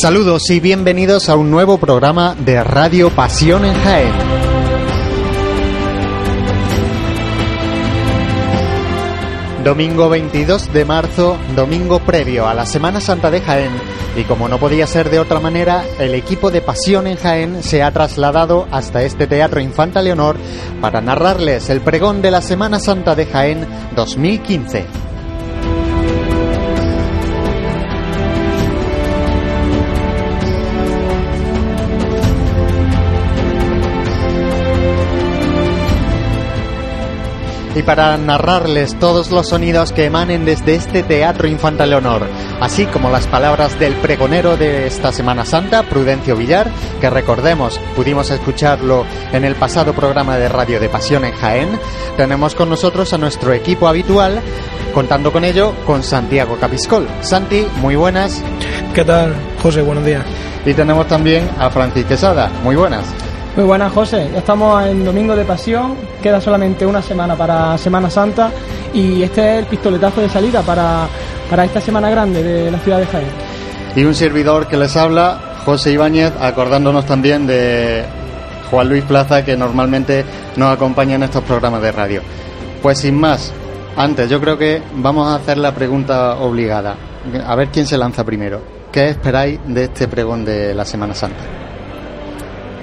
Saludos y bienvenidos a un nuevo programa de Radio Pasión en Jaén. Domingo 22 de marzo, domingo previo a la Semana Santa de Jaén. Y como no podía ser de otra manera, el equipo de Pasión en Jaén se ha trasladado hasta este Teatro Infanta Leonor para narrarles el pregón de la Semana Santa de Jaén 2015. Y para narrarles todos los sonidos que emanen desde este Teatro Infanta Leonor, así como las palabras del pregonero de esta Semana Santa, Prudencio Villar, que recordemos, pudimos escucharlo en el pasado programa de Radio de Pasión en Jaén, tenemos con nosotros a nuestro equipo habitual, contando con ello con Santiago Capiscol. Santi, muy buenas. ¿Qué tal, José? Buenos días. Y tenemos también a Francis Quesada. Muy buenas. Muy buenas, José. Ya estamos en Domingo de Pasión, queda solamente una semana para Semana Santa y este es el pistoletazo de salida para, para esta semana grande de la ciudad de Jaén. Y un servidor que les habla, José Ibáñez, acordándonos también de Juan Luis Plaza, que normalmente nos acompaña en estos programas de radio. Pues sin más, antes yo creo que vamos a hacer la pregunta obligada. A ver quién se lanza primero. ¿Qué esperáis de este pregón de la Semana Santa?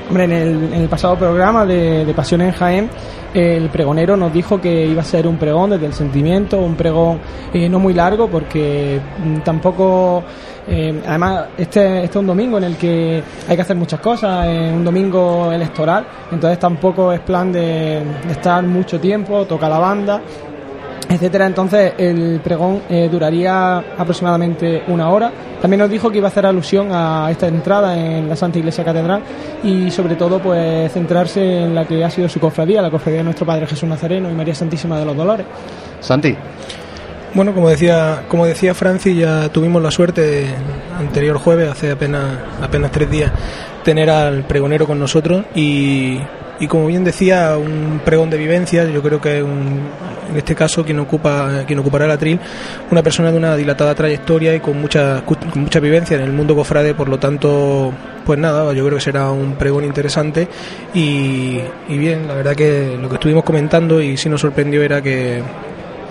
Hombre, en el, pasado programa de, de, Pasión en Jaén, el pregonero nos dijo que iba a ser un pregón desde el sentimiento, un pregón eh, no muy largo, porque mm, tampoco. Eh, además, este, este es un domingo en el que hay que hacer muchas cosas, es un domingo electoral, entonces tampoco es plan de, de estar mucho tiempo, toca la banda etcétera. Entonces el pregón eh, duraría aproximadamente una hora. También nos dijo que iba a hacer alusión a esta entrada en la Santa Iglesia Catedral y sobre todo pues centrarse en la que ha sido su cofradía, la cofradía de nuestro Padre Jesús Nazareno y María Santísima de los Dolores. Santi. Bueno, como decía, como decía Francis, ya tuvimos la suerte anterior jueves, hace apenas, apenas tres días, tener al pregonero con nosotros y y como bien decía, un pregón de vivencia, yo creo que un, en este caso quien ocupa quien ocupará el atril, una persona de una dilatada trayectoria y con mucha con mucha vivencia en el mundo cofrade, por lo tanto, pues nada, yo creo que será un pregón interesante. Y, y bien, la verdad que lo que estuvimos comentando y sí nos sorprendió era que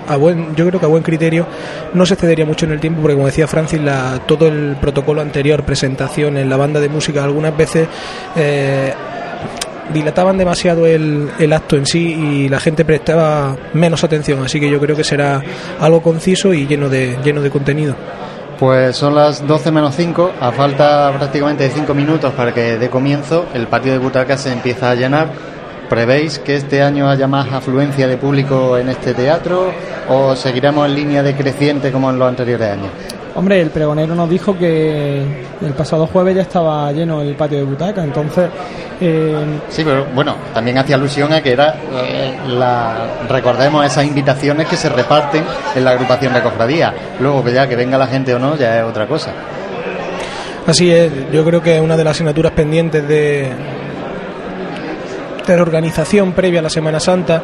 a buen, yo creo que a buen criterio no se excedería mucho en el tiempo porque como decía Francis la, todo el protocolo anterior presentación en la banda de música algunas veces eh, dilataban demasiado el, el, acto en sí y la gente prestaba menos atención, así que yo creo que será algo conciso y lleno de, lleno de contenido. Pues son las 12 menos 5, a falta prácticamente de 5 minutos para que dé comienzo, el patio de butacas se empieza a llenar. ¿Prevéis que este año haya más afluencia de público en este teatro o seguiremos en línea decreciente como en los anteriores años? Hombre, el pregonero nos dijo que el pasado jueves ya estaba lleno el patio de butaca, entonces... Eh... Sí, pero bueno, también hacía alusión a que era, eh, la, recordemos esas invitaciones que se reparten en la agrupación de cofradía. Luego que ya que venga la gente o no, ya es otra cosa. Así es, yo creo que una de las asignaturas pendientes de, de organización previa a la Semana Santa,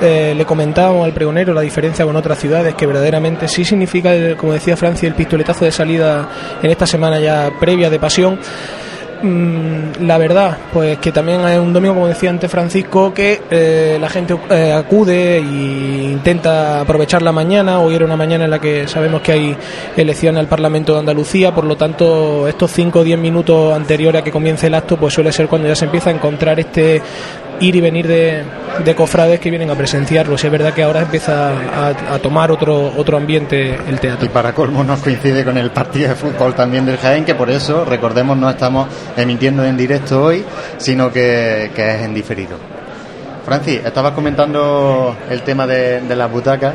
eh, le comentábamos al pregonero la diferencia con otras ciudades, que verdaderamente sí significa, como decía Francia, el pistoletazo de salida en esta semana ya previa de pasión. Mm, la verdad, pues que también es un domingo, como decía antes Francisco, que eh, la gente eh, acude e intenta aprovechar la mañana. Hoy era una mañana en la que sabemos que hay elecciones al Parlamento de Andalucía, por lo tanto, estos 5 o 10 minutos anteriores a que comience el acto, pues suele ser cuando ya se empieza a encontrar este ir y venir de, de cofrades que vienen a presenciarlo. Si es verdad que ahora empieza a, a, tomar otro, otro ambiente el teatro. Y para colmo nos coincide con el partido de fútbol también del Jaén, que por eso, recordemos, no estamos emitiendo en directo hoy, sino que, que es en diferido. Francis, estabas comentando el tema de, de las butacas.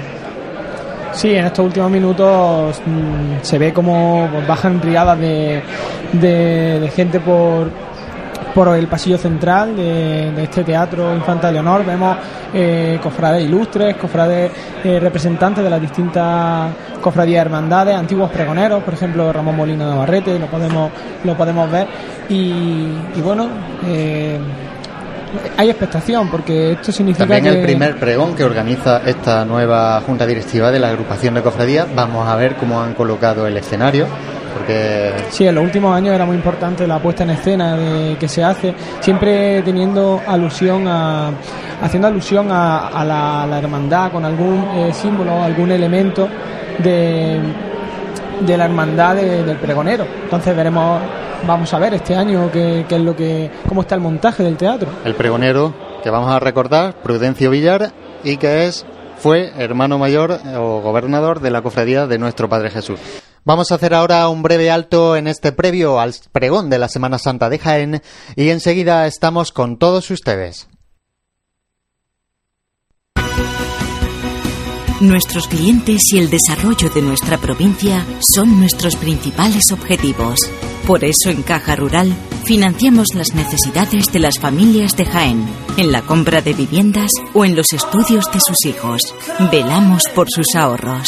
Sí, en estos últimos minutos mmm, se ve como bajan riadas de, de, de gente por, por el pasillo central de, de este teatro Infanta Leonor. Vemos eh, cofrades ilustres, cofrades eh, representantes de las distintas cofradías hermandades, antiguos pregoneros, por ejemplo Ramón Molina Navarrete, lo podemos, lo podemos ver. Y, y bueno, eh, hay expectación porque esto significa También que... el primer pregón que organiza esta nueva junta directiva de la agrupación de cofradías. Vamos a ver cómo han colocado el escenario. Porque... Sí, en los últimos años era muy importante la puesta en escena de, que se hace, siempre teniendo alusión a, haciendo alusión a, la, hermandad con algún eh, símbolo, algún elemento de, de la hermandad del pregonero. Entonces veremos, vamos a ver este año qué, qué es lo que, cómo está el montaje del teatro. El pregonero que vamos a recordar, Prudencio Villar, y que es fue hermano mayor o gobernador de la cofradía de nuestro Padre Jesús. Vamos a hacer ahora un breve alto en este previo al pregón de la Semana Santa de Jaén y enseguida estamos con todos ustedes. Nuestros clientes y el desarrollo de nuestra provincia son nuestros principales objetivos. Por eso en Caja Rural financiamos las necesidades de las familias de Jaén, en la compra de viviendas o en los estudios de sus hijos. Velamos por sus ahorros.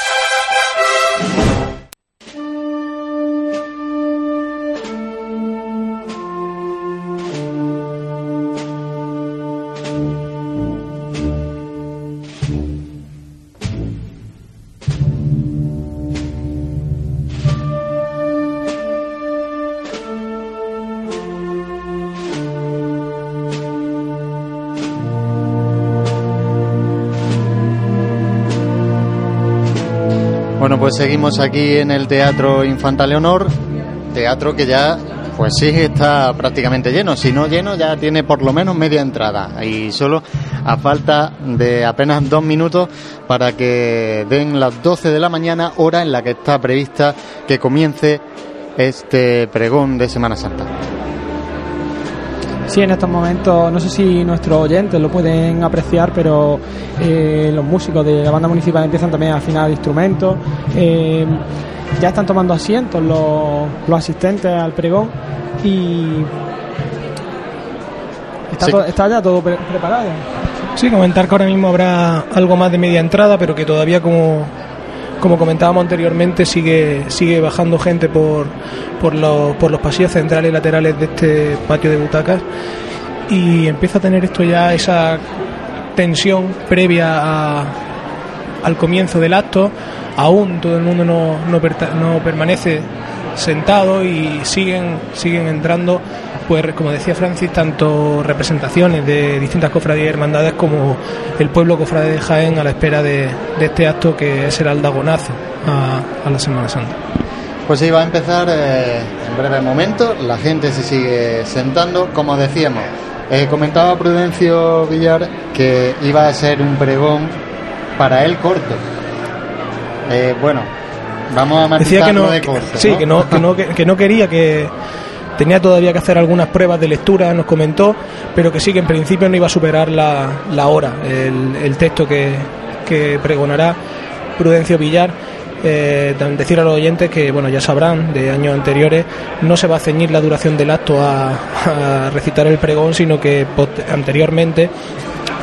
Pues seguimos aquí en el Teatro Infanta Leonor, teatro que ya, pues sí, está prácticamente lleno. Si no lleno, ya tiene por lo menos media entrada. Y solo a falta de apenas dos minutos para que den las 12 de la mañana, hora en la que está prevista que comience este pregón de Semana Santa. Sí, en estos momentos, no sé si nuestros oyentes lo pueden apreciar, pero eh, los músicos de la banda municipal empiezan también a afinar instrumentos. Eh, ya están tomando asientos los, los asistentes al pregón y está, Sí. to- está ya todo pre- preparado. Sí, comentar que ahora mismo habrá algo más de media entrada, pero que todavía como, como comentábamos anteriormente sigue sigue bajando gente por por los, por los pasillos centrales y laterales de este patio de butacas y empieza a tener esto ya esa tensión previa a- al comienzo del acto. Aún todo el mundo no, no, no permanece sentado y siguen siguen entrando pues como decía Francis tanto representaciones de distintas cofradías y hermandades como el pueblo cofrade de Jaén a la espera de, de este acto que es el aldagonazo a, a la Semana Santa Pues sí, va a empezar eh, en breve momento. La gente se sigue sentando. Como decíamos, eh, comentaba Prudencio Villar que iba a ser un pregón para él corto. Eh, bueno, vamos a decía que matizarlo no, de corto. sí, que no, que no, que, que no quería que tenía todavía que hacer algunas pruebas de lectura, nos comentó, pero que sí que en principio no iba a superar la, la hora, el, texto que, que pregonará Prudencio Villar. Eh, decir a los oyentes que bueno ya sabrán de años anteriores no se va a ceñir la duración del acto a, recitar el pregón sino que anteriormente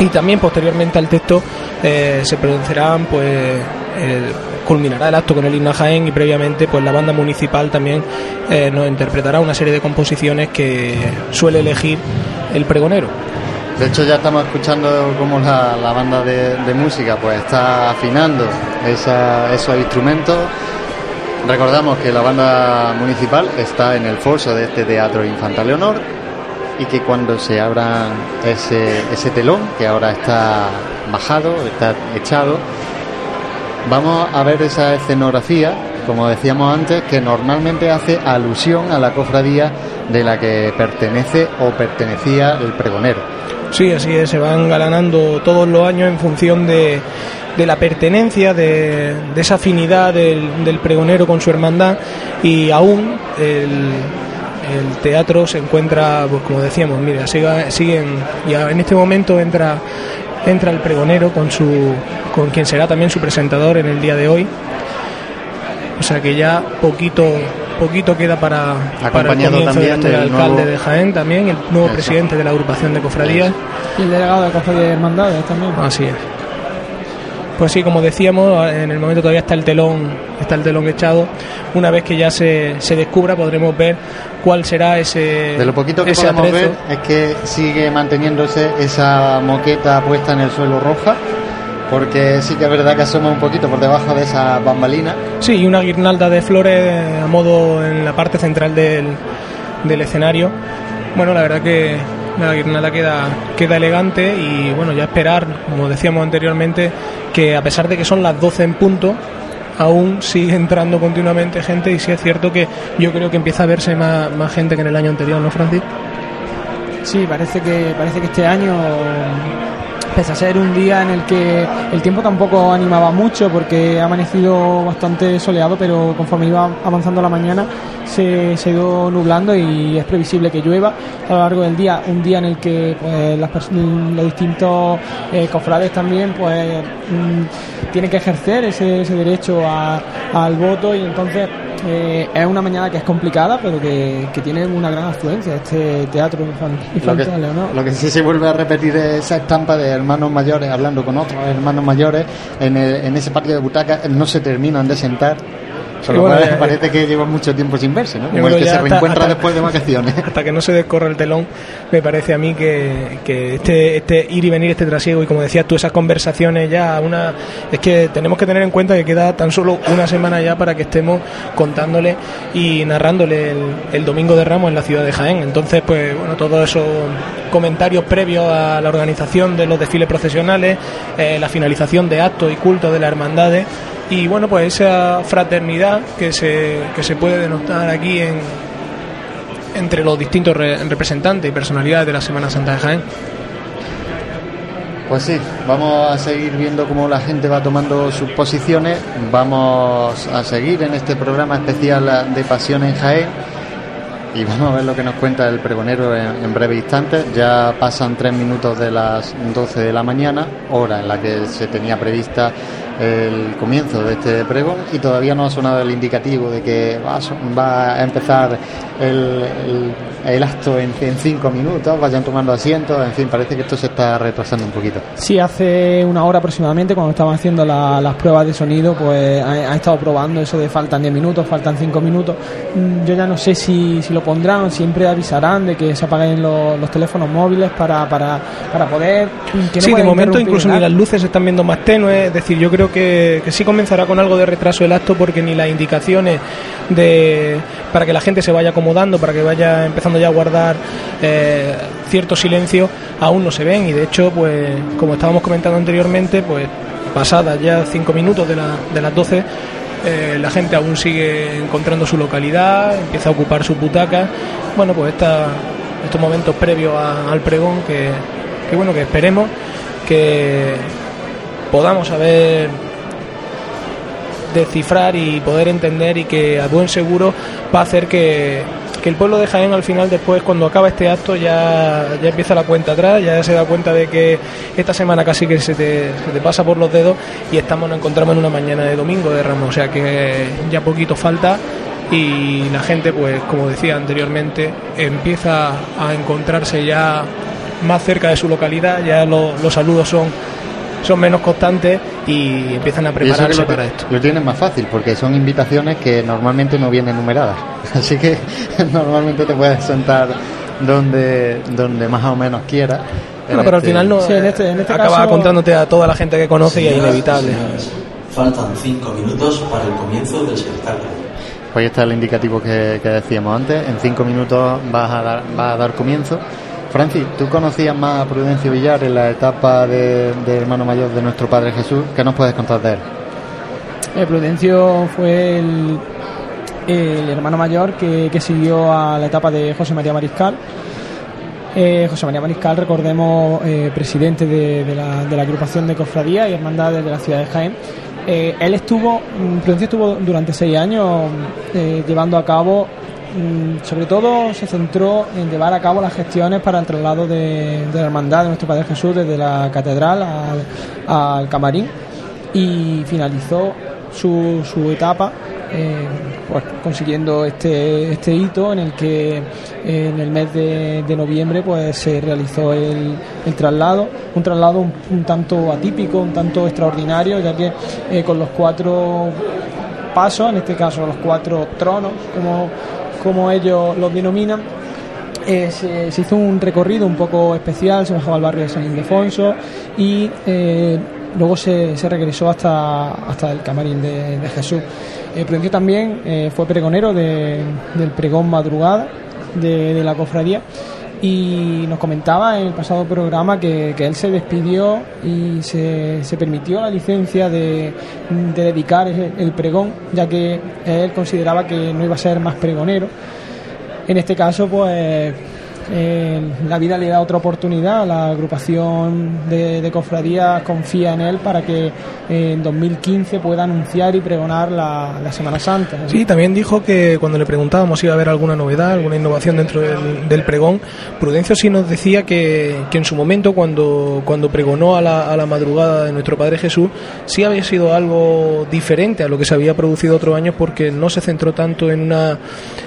y también posteriormente al texto eh, se pronunciarán pues culminará el acto con el himno Jaén y previamente pues la banda municipal también eh, nos interpretará una serie de composiciones que suele elegir el pregonero De hecho, ya estamos escuchando cómo la, banda de, música pues está afinando esos instrumentos. Recordamos que la banda municipal está en el foso de este teatro Infanta Leonor y que cuando se abra ese, ese telón, que ahora está bajado, está echado, vamos a ver esa escenografía, como decíamos antes, que normalmente hace alusión a la cofradía de la que pertenece o pertenecía el pregonero. Sí, así es, se van galanando todos los años en función de, la pertenencia, de, esa afinidad del, pregonero con su hermandad y aún el, teatro se encuentra, pues como decíamos, mira, siguen, y a- en este momento entra, entra el pregonero con, su, con quien será también su presentador en el día de hoy. O sea que ya poquito poquito queda para, para el también del, del alcalde nuevo- de Jaén también, el nuevo Eso. presidente de la agrupación de cofradías. Y el delegado de Cofradía de Hermandades también. Así es. Pues sí, como decíamos, en el momento todavía está el telón, está el telón echado. Una vez que ya se, se descubra, podremos ver cuál será ese. De lo poquito que podemos atrezo. ver es que sigue manteniéndose esa moqueta puesta en el suelo roja, porque sí que es verdad que asoma un poquito por debajo de esa bambalina. Sí, y una guirnalda de flores a modo en la parte central del, del escenario. Bueno, la verdad que la guirnalda queda, elegante y bueno, ya esperar, como decíamos anteriormente, que a pesar de que son las 12 en punto, aún sigue entrando continuamente gente y sí es cierto que yo creo que empieza a verse más, más gente que en el año anterior, ¿no, Francis? Sí, parece que parece que este año pese a ser un día en el que el tiempo tampoco animaba mucho porque ha amanecido bastante soleado, pero conforme iba avanzando la mañana se, se ha ido nublando y es previsible que llueva a lo largo del día, un día en el que pues, las los distintos eh, cofrades también pues mm, tienen que ejercer ese, ese derecho a- al voto y entonces eh, es una mañana que es complicada pero que, que tiene una gran afluencia este teatro infan- Lo que, infantil Leonor. lo que sí se vuelve a repetir es esa estampa de hermanos mayores hablando con otros hermanos mayores en, el- en ese patio de butacas, no se terminan de sentar. Con lo bueno, cual ya- parece que llevan mucho tiempo sin verse, ¿no? Como el que se hasta- reencuentra hasta- después de vacaciones. hasta que no se descorra el telón, me parece a mí que, que este, este ir y venir, este trasiego, y como decías tú, esas conversaciones ya, una es que tenemos que tener en cuenta que queda tan solo una semana ya para que estemos contándole y narrándole el, el domingo de Ramos en la ciudad de Jaén. Entonces, pues bueno, todos esos comentarios previos a la organización de los desfiles procesionales, eh, la finalización de actos y cultos de las hermandades. Y bueno, pues esa fraternidad que se, que se puede denotar aquí en, entre los distintos re- representantes y personalidades de la Semana Santa de Jaén. Pues sí, vamos a seguir viendo cómo la gente va tomando sus posiciones. Vamos a seguir en este programa especial de Pasión en Jaén. Y vamos a ver lo que nos cuenta el pregonero en, en breve instante. Ya pasan tres minutos de las 12 de la mañana, hora en la que se tenía prevista el comienzo de este pregón y todavía no ha sonado el indicativo de que va a, va a empezar el, el, acto en, en, cinco minutos, vayan tomando asientos, en fin, parece que esto se está retrasando un poquito. Sí, hace una hora aproximadamente, cuando estaban haciendo las pruebas de sonido, pues ha, estado probando eso de faltan 10 minutos, faltan 5 minutos. Mm, yo ya no sé si, si lo pondrán, siempre avisarán de que se apaguen los, los teléfonos móviles para, para, para poder... Que sí, de momento incluso ni las luces están viendo más tenues, es decir, yo creo que, sí comenzará con algo de retraso el acto porque ni las indicaciones de para que la gente se vaya acomodando, para que vaya empezando ya a guardar eh, cierto silencio, aún no se ven y de hecho, pues como estábamos comentando anteriormente, pues pasadas ya cinco minutos de, la, de las 12, eh, la gente aún sigue encontrando su localidad, empieza a ocupar su butacas. Bueno, pues esta, estos momentos previos al pregón que, que, bueno, que esperemos que podamos haber descifrar y poder entender y que a buen seguro va a hacer que, el pueblo de Jaén al final después cuando acaba este acto ya, ya empieza la cuenta atrás, ya se da cuenta de que esta semana casi que se te pasa por los dedos y estamos nos encontramos en una mañana de domingo de Ramos, o sea que ya poquito falta y la gente pues como decía anteriormente empieza a encontrarse ya más cerca de su localidad, ya los saludos son son menos constantes y empiezan a prepararse para esto. Lo tienen más fácil porque son invitaciones que normalmente no vienen numeradas. Así que normalmente te puedes sentar donde, donde más o menos quieras. pero al este final no en este, en este acaba contándote a toda la gente que conoce y es inevitable. Faltan cinco minutos para el comienzo del espectáculo. Pues está el indicativo que, que decíamos antes. En cinco minutos vas a dar, va a dar comienzo. Francis, ¿tú conocías más a Prudencio Villar en la etapa de, hermano mayor de nuestro Padre Jesús? ¿Qué nos puedes contar de él? Eh, Prudencio fue el, hermano mayor que, siguió a la etapa de José María Mariscal. Eh, José María Mariscal, recordemos, eh, presidente de, la, de, la, agrupación de cofradías y hermandades de la ciudad de Jaén. él estuvo, mm, Prudencio estuvo durante seis años llevando a cabo sobre todo se centró en llevar a cabo las gestiones para el traslado de, la hermandad de nuestro Padre Jesús desde la catedral al, camarín y finalizó su, su etapa eh, pues, consiguiendo este, este hito en el que en el mes de, noviembre pues se realizó el, el traslado, un traslado un, tanto atípico, un tanto extraordinario, ya que eh, con los cuatro pasos, en este caso los cuatro tronos, como como ellos los denominan, eh, se, hizo un recorrido un poco especial, se bajaba al barrio de San Ildefonso y eh, luego se, regresó hasta, hasta el camarín de, Jesús. Eh, Prudencio también eh, fue pregonero del pregón madrugada de, la cofradía y nos comentaba en el pasado programa que, él se despidió y se, se permitió la licencia de, dedicar el, pregón, ya que él consideraba que no iba a ser más pregonero. En este caso, pues eh, la vida le da otra oportunidad, la agrupación de, de cofradías confía en él para que en 2015 pueda anunciar y pregonar la, Semana Santa. Sí, también dijo que cuando le preguntábamos si iba a haber alguna novedad, alguna innovación dentro del, pregón, Prudencio sí nos decía que, en su momento, cuando, cuando pregonó a la, madrugada de nuestro Padre Jesús, sí había sido algo diferente a lo que se había producido otros años porque no se centró tanto en una,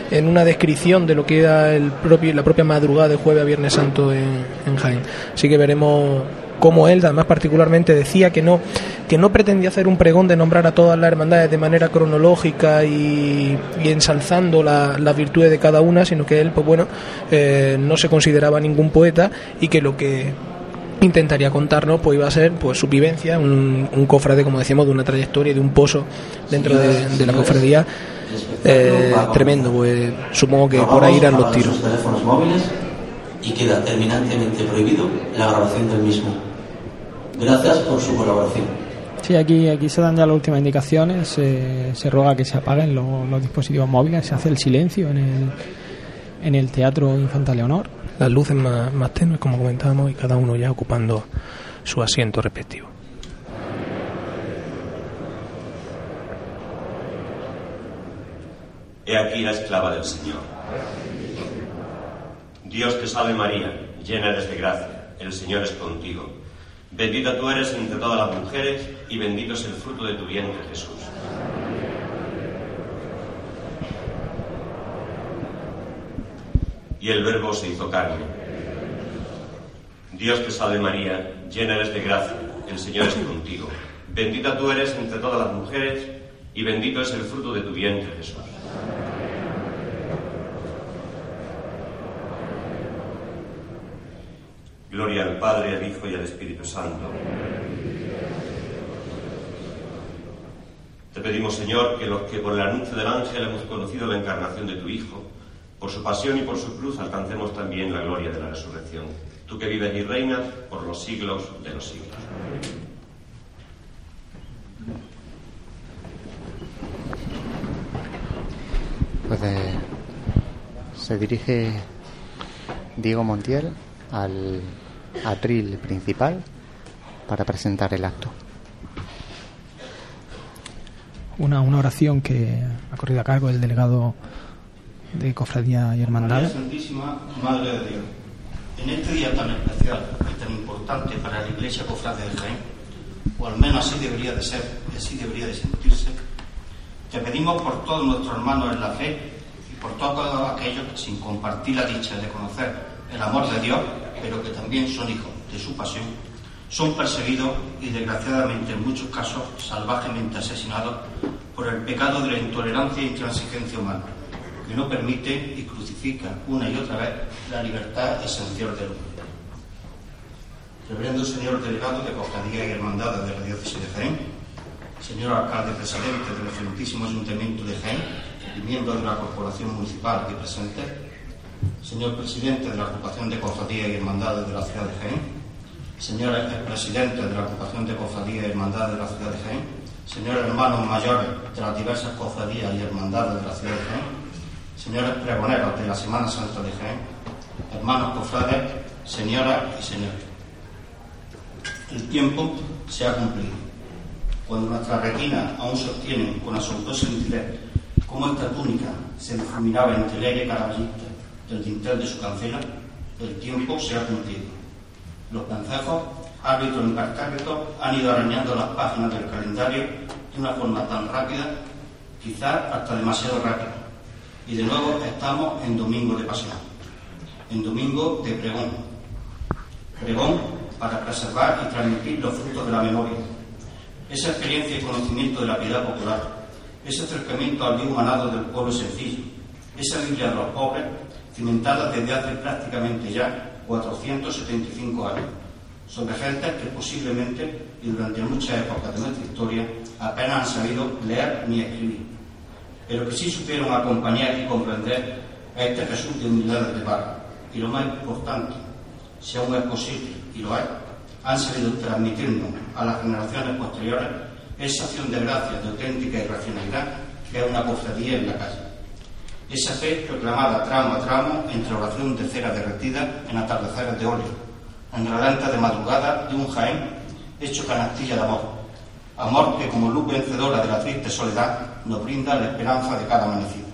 en una descripción de lo que era la propia madrugada de jueves a Viernes Santo en, en Jaén. Así que veremos como él, además particularmente, decía que no, que no pretendía hacer un pregón de nombrar a todas las hermandades de manera cronológica y, ensalzando las virtudes de cada una, sino que él, pues bueno, eh, no se consideraba ningún poeta y que lo que intentaría contarnos pues iba a ser pues su vivencia, un, un cofrade, como decíamos, de una trayectoria, de un pozo dentro de, la cofradía. Eh, tremendo, pues supongo que por ahí irán los tiros. Y queda terminantemente prohibido la grabación del mismo. Gracias por su colaboración. Sí, aquí, aquí se dan ya las últimas indicaciones. se ruega que se apaguen los, dispositivos móviles, se hace el silencio en el, en el Teatro Infanta Leonor. Las luces más, más tenues, como comentábamos, y cada uno ya ocupando su asiento respectivo. He aquí la esclava del Señor. Dios te salve María, llena eres de gracia, el Señor es contigo. Bendita tú eres entre todas las mujeres y bendito es el fruto de tu vientre, Jesús. Y el Verbo se hizo carne. Dios te salve María, llena eres de gracia, el Señor es contigo. Bendita tú eres entre todas las mujeres y bendito es el fruto de tu vientre, Jesús. Gloria al Padre, al Hijo y al Espíritu Santo. Te pedimos, Señor, que los que por el anuncio del ángel hemos conocido la encarnación de tu Hijo, por su pasión y por su cruz alcancemos también la gloria de la resurrección. Tú que vives y reinas por los siglos de los siglos. Pues eh, se dirige Diego Montiel al atril principal para presentar el acto. Una, una oración que ha corrido a cargo del delegado de Cofradía y Hermandad. María Santísima, Madre de Dios, en este día tan especial y tan importante para la Iglesia Cofrade de Jaén, o al menos así debería de ser y así debería de sentirse, te pedimos por todos nuestros hermanos en la fe y por todos aquellos que sin compartir la dicha de conocer el amor de Dios, pero que también son hijos de su pasión, son perseguidos y desgraciadamente en muchos casos salvajemente asesinados por el pecado de la intolerancia e intransigencia humana, que no permite y crucifica una y otra vez la libertad esencial del hombre. Reverendo señor delegado de Cofradía y Hermandad de la Diócesis de Jaén, señor alcalde presidente del excelentísimo Ayuntamiento de Jaén y miembro de la Corporación Municipal aquí presente, señor presidente de la Agrupación de Cofradía y Hermandades de la ciudad de Jaén, señor presidente de la Agrupación de Cofradía y Hermandades de la ciudad de Jaén, señores hermanos mayores de las diversas cofradías y hermandades de la ciudad de Jaén, señores pregoneros de la Semana Santa de Jaén, hermanos cofrades, señoras y señores. El tiempo se ha cumplido. Cuando nuestra retina aún sostiene con asombrosa nitidez cómo esta túnica se difuminaba entre el aire del dintel de su cancela, el tiempo se ha cumplido. Los vencejos, árbitros impertérritos, han ido arañando las páginas del calendario de una forma tan rápida, quizás hasta demasiado rápida. Y de nuevo estamos en domingo de pasión, en domingo de pregón. Pregón para preservar y transmitir los frutos de la memoria, esa experiencia y conocimiento de la piedad popular, ese acercamiento al bien humanado del pueblo sencillo, esa Biblia de los pobres, cimentada desde hace prácticamente ya 475 años, sobre gentes que posiblemente y durante muchas épocas de nuestra historia apenas han sabido leer ni escribir, pero que sí supieron acompañar y comprender a este Jesús de humildad de barro. Y lo más importante, si aún es posible, y lo hay, han sabido transmitirnos a las generaciones posteriores esa acción de gracia, de auténtica irracionalidad que es una cofradía en la calle. Esa fe proclamada tramo a tramo entre oración de cera derretida en atardeceres de óleo, en relenta de madrugada de un Jaén hecho canastilla de amor. Amor que como luz vencedora de la triste soledad nos brinda la esperanza de cada amanecida.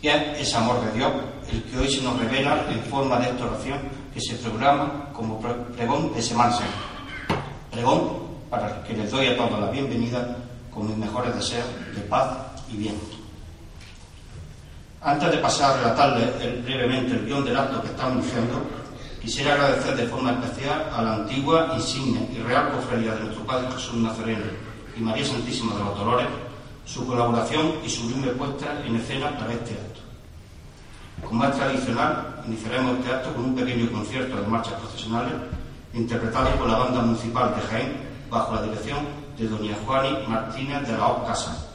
Y es amor de Dios el que hoy se nos revela en forma de esta oración que se programa como pregón de Semana Santa. Pregón para que les doy a todos la bienvenida con mis mejores deseos de paz y bien. Antes de pasar a relatarles el, brevemente el guion del acto que estamos iniciando, quisiera agradecer de forma especial a la antigua, insignia y real cofradía de nuestro Padre Jesús Nazareno y María Santísima de los Dolores su colaboración y su sublime puesta en escena para este acto. Como es tradicional, iniciaremos este acto con un pequeño concierto de marchas profesionales interpretado por la banda municipal de Jaén bajo la dirección de doña Juani Martínez de la O Casa,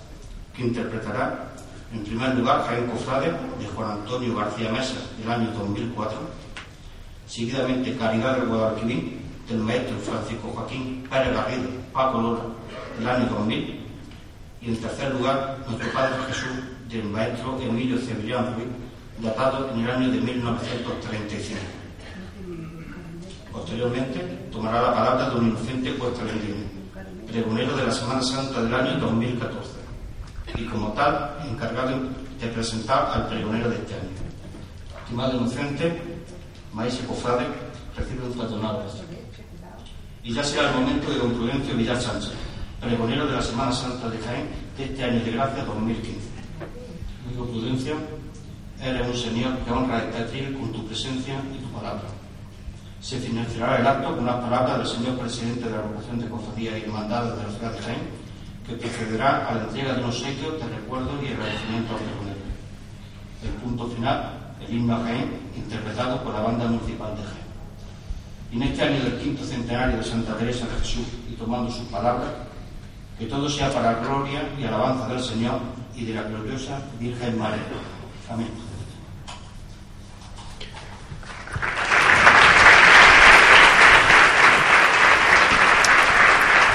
que interpretará en primer lugar Jaén Cofrade de Juan Antonio García Mesa del año 2004, seguidamente Caridad del Guadalquivir del maestro Francisco Joaquín Pérez Garrido Paco Lola del año 2000 y en tercer lugar nuestro Padre Jesús del maestro Emilio Cebillán Ruiz datado en el año de 1935. Posteriormente tomará la palabra don Inocente Cuesta Lendini, pregonero de la Semana Santa del año 2014, y como tal encargado de presentar al pregonero de este año. Estimado Inocente, maestro Cofrade, recibe un patronado. Y ya sea el momento de don Prudencio Villar Sánchez, pregonero de la Semana Santa de Jaén de este año de gracia 2015. Amigo Prudencio, eres un señor que honra este atril con tu presencia y tu palabra. Se financiará el acto con las palabras del señor presidente de la Agrupación de Cofradías y Hermandades de la ciudad de Jaén, que procederá a la entrega de unos sellos de recuerdo y agradecimiento al pregonero. El punto final, el himno a Jaén, interpretado por la banda municipal de Jaén. Y en este año del quinto centenario de Santa Teresa de Jesús y tomando sus palabras, que todo sea para gloria y alabanza del Señor y de la gloriosa Virgen María. Amén.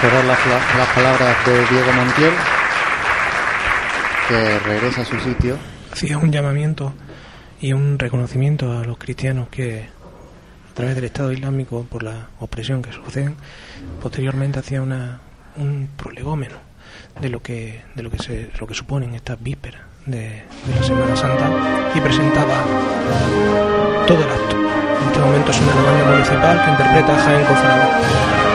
Fueron las, las palabras de Diego Montiel, que regresa a su sitio. Hacía un llamamiento y un reconocimiento a los cristianos que a través del Estado Islámico por la opresión que suceden posteriormente hacía una, un prolegómeno de lo que de lo que se lo que suponen estas vísperas de, de la Semana Santa y presentaba todo el acto. En este momento es una banda municipal que interpreta a Jaén Cofrade.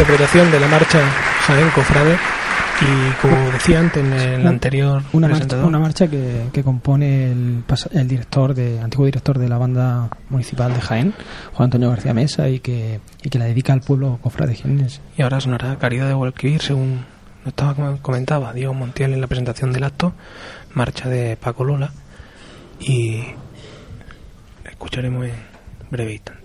Interpretación de la marcha Jaén Cofrade. Y como decía antes en el anterior una marcha, una marcha que, que compone el, el director de antiguo director de la banda municipal de Jaén Juan Antonio García Mesa y que, y que la dedica al pueblo cofrade jienense y ahora sonará Caridad de Guadalquivir según nos estaba comentaba Diego Montiel en la presentación del acto marcha de Paco Lola. Y escucharemos en breve instante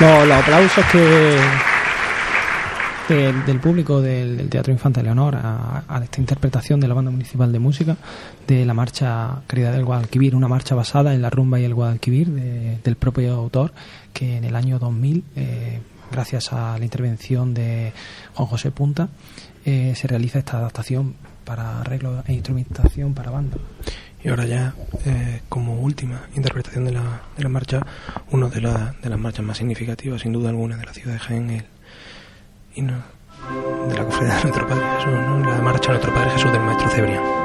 Los, los aplausos que del, público del, del Teatro Infanta Leonor a, esta interpretación de la Banda Municipal de Música de la marcha Querida del Guadalquivir, una marcha basada en la rumba y el Guadalquivir de- del propio autor que en el año 2000, eh, gracias a la intervención de Juan José Punta, eh, se realiza esta adaptación para arreglo e instrumentación para banda. Y ahora ya, eh, como última interpretación de la, de la marcha, una de, la- de las marchas más significativas, sin duda alguna, de la ciudad de Jaén, el himno de la cofradía de nuestro Padre Jesús, ¿no? la marcha de nuestro Padre Jesús del Maestro Cebrián.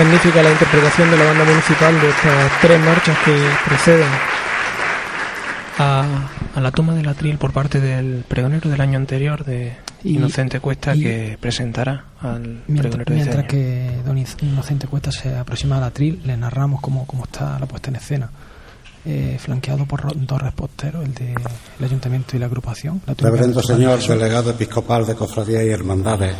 Magnífica la interpretación de la banda municipal de estas tres marchas que preceden a, la toma del atril por parte del pregonero del año anterior de Inocente Cuesta que presentará al mientras, pregonero de Mientras que don Inocente Cuesta se aproxima al atril, le narramos cómo, cómo está la puesta en escena. Eh, flanqueado por dos reporteros, el del Ayuntamiento y la agrupación. Reverendo señor delegado episcopal de Cofradía y Hermandades,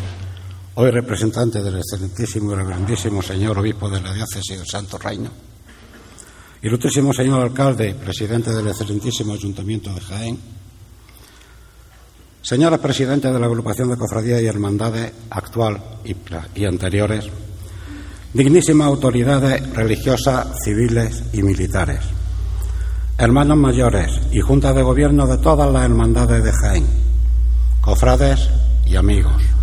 hoy representante del excelentísimo y reverendísimo señor obispo de la diócesis del Santo Reino, ilustrísimo señor alcalde, presidente del excelentísimo Ayuntamiento de Jaén, señoras presidentes de la agrupación de Cofradía y Hermandades actual y, y anteriores, dignísimas autoridades religiosas, civiles y militares hermanos mayores y juntas de gobierno de todas las hermandades de Jaén, cofrades y amigos.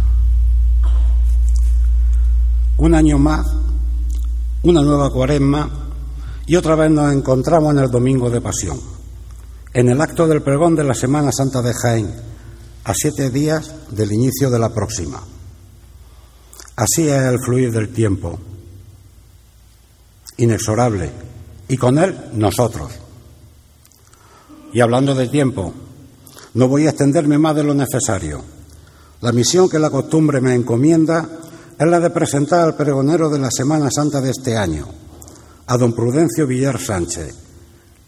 Un año más, una nueva cuaresma y otra vez nos encontramos en el Domingo de Pasión, en el acto del pregón de la Semana Santa de Jaén, a siete días del inicio de la próxima. Así es el fluir del tiempo, inexorable, y con él nosotros y hablando de tiempo, no voy a extenderme más de lo necesario. La misión que la costumbre me encomienda es la de presentar al pregonero de la Semana Santa de este año, a don Prudencio Villar Sánchez.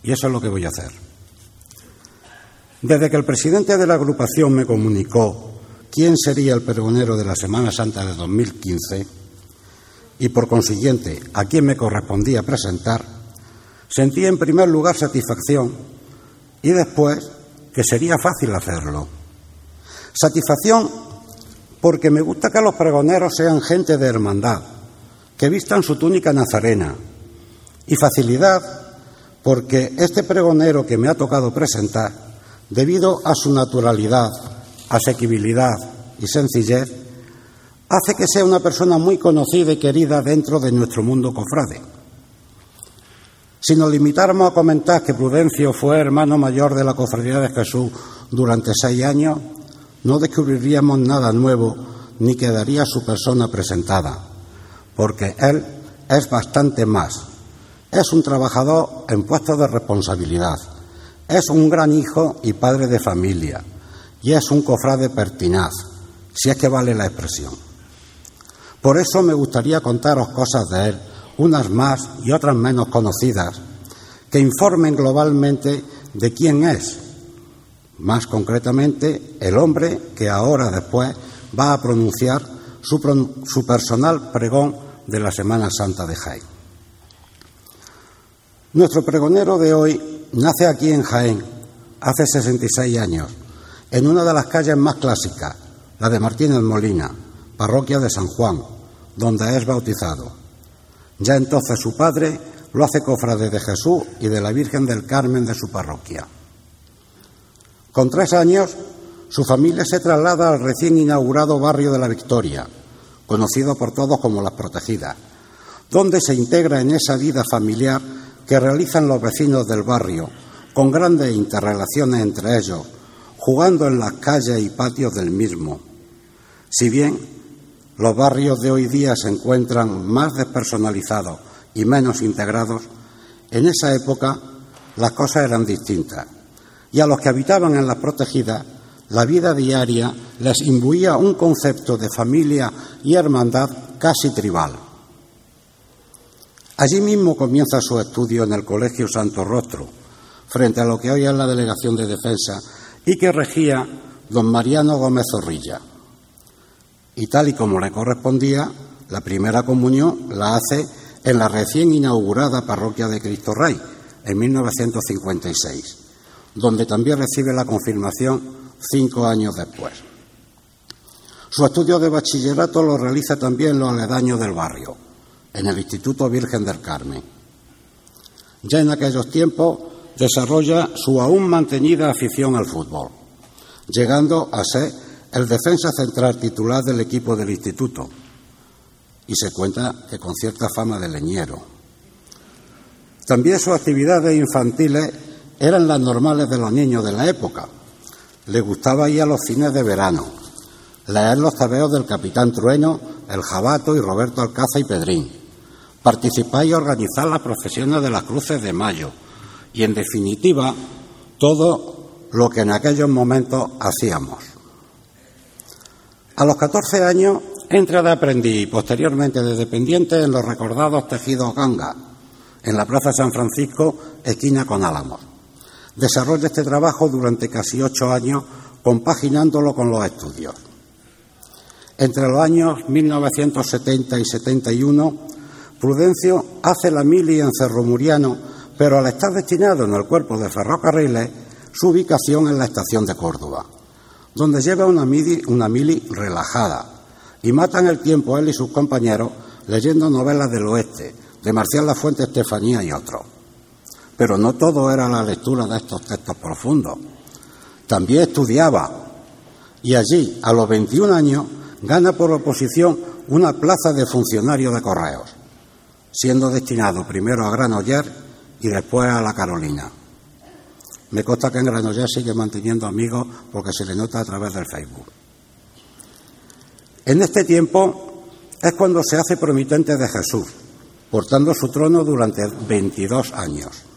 Y eso es lo que voy a hacer. Desde que el presidente de la agrupación me comunicó quién sería el pregonero de la Semana Santa de 2015 y por consiguiente a quién me correspondía presentar, sentí en primer lugar satisfacción y después que sería fácil hacerlo. Satisfacción porque me gusta que los pregoneros sean gente de hermandad, que vistan su túnica nazarena. Y facilidad porque este pregonero que me ha tocado presentar, debido a su naturalidad, asequibilidad y sencillez, hace que sea una persona muy conocida y querida dentro de nuestro mundo cofrade. Si nos limitáramos a comentar que Prudencio fue hermano mayor de la Cofradía de Jesús durante seis años, no descubriríamos nada nuevo ni quedaría su persona presentada, porque él es bastante más. Es un trabajador en puesto de responsabilidad, es un gran hijo y padre de familia, y es un cofrade pertinaz, si es que vale la expresión. Por eso me gustaría contaros cosas de él unas más y otras menos conocidas, que informen globalmente de quién es, más concretamente el hombre que ahora después va a pronunciar su, personal pregón de la Semana Santa de Jaén. Nuestro pregonero de hoy nace aquí en Jaén hace 66 años, en una de las calles más clásicas, la de Martínez Molina, parroquia de San Juan, donde es bautizado. Ya entonces su padre lo hace cofrade de Jesús y de la Virgen del Carmen de su parroquia. Con tres años, su familia se traslada al recién inaugurado barrio de la Victoria, conocido por todos como Las Protegidas, donde se integra en esa vida familiar que realizan los vecinos del barrio, con grandes interrelaciones entre ellos, jugando en las calles y patios del mismo. Si bien los barrios de hoy día se encuentran más despersonalizados y menos integrados, en esa época las cosas eran distintas. Y a los que habitaban en las protegidas, la vida diaria les imbuía un concepto de familia y hermandad casi tribal. Allí mismo comienza su estudio en el Colegio Santo Rostro, frente a lo que hoy es la Delegación de Defensa y que regía don Mariano Gómez Zorrilla y tal y como le correspondía, la primera comunión la hace en la recién inaugurada parroquia de Cristo Rey, en 1956, donde también recibe la confirmación cinco años después. Su estudio de bachillerato lo realiza también en los aledaños del barrio, en el Instituto Virgen del Carmen. Ya en aquellos tiempos desarrolla su aún mantenida afición al fútbol, llegando a ser el defensa central titular del equipo del instituto y se cuenta que con cierta fama de leñero. También sus actividades infantiles eran las normales de los niños de la época. Le gustaba ir a los cines de verano, leer los tabeos del Capitán Trueno, El Jabato y Roberto Alcaza y Pedrín, participar y organizar las procesiones de las cruces de mayo y, en definitiva, todo lo que en aquellos momentos hacíamos. A los 14 años entré de aprendiz y posteriormente de dependiente en los recordados tejidos ganga, en la Plaza San Francisco, esquina con Álamos. Desarrollé este trabajo durante casi ocho años, compaginándolo con los estudios. Entre los años 1970 y 71, Prudencio hace la mili en Cerro Muriano, pero al estar destinado en el cuerpo de ferrocarriles, su ubicación en la estación de Córdoba, donde lleva una mili, relajada y matan el tiempo él y sus compañeros leyendo novelas del oeste, de Marcial Lafuente Estefanía y otros. Pero no todo era la lectura de estos textos profundos. También estudiaba y allí, a los 21 años, gana por oposición una plaza de funcionario de correos, siendo destinado primero a Granoller y después a la Carolina. Me consta que en Granoller sigue manteniendo amigos porque se le nota a través del Facebook. En este tiempo es cuando se hace promitente de Jesús, portando su trono durante 22 años.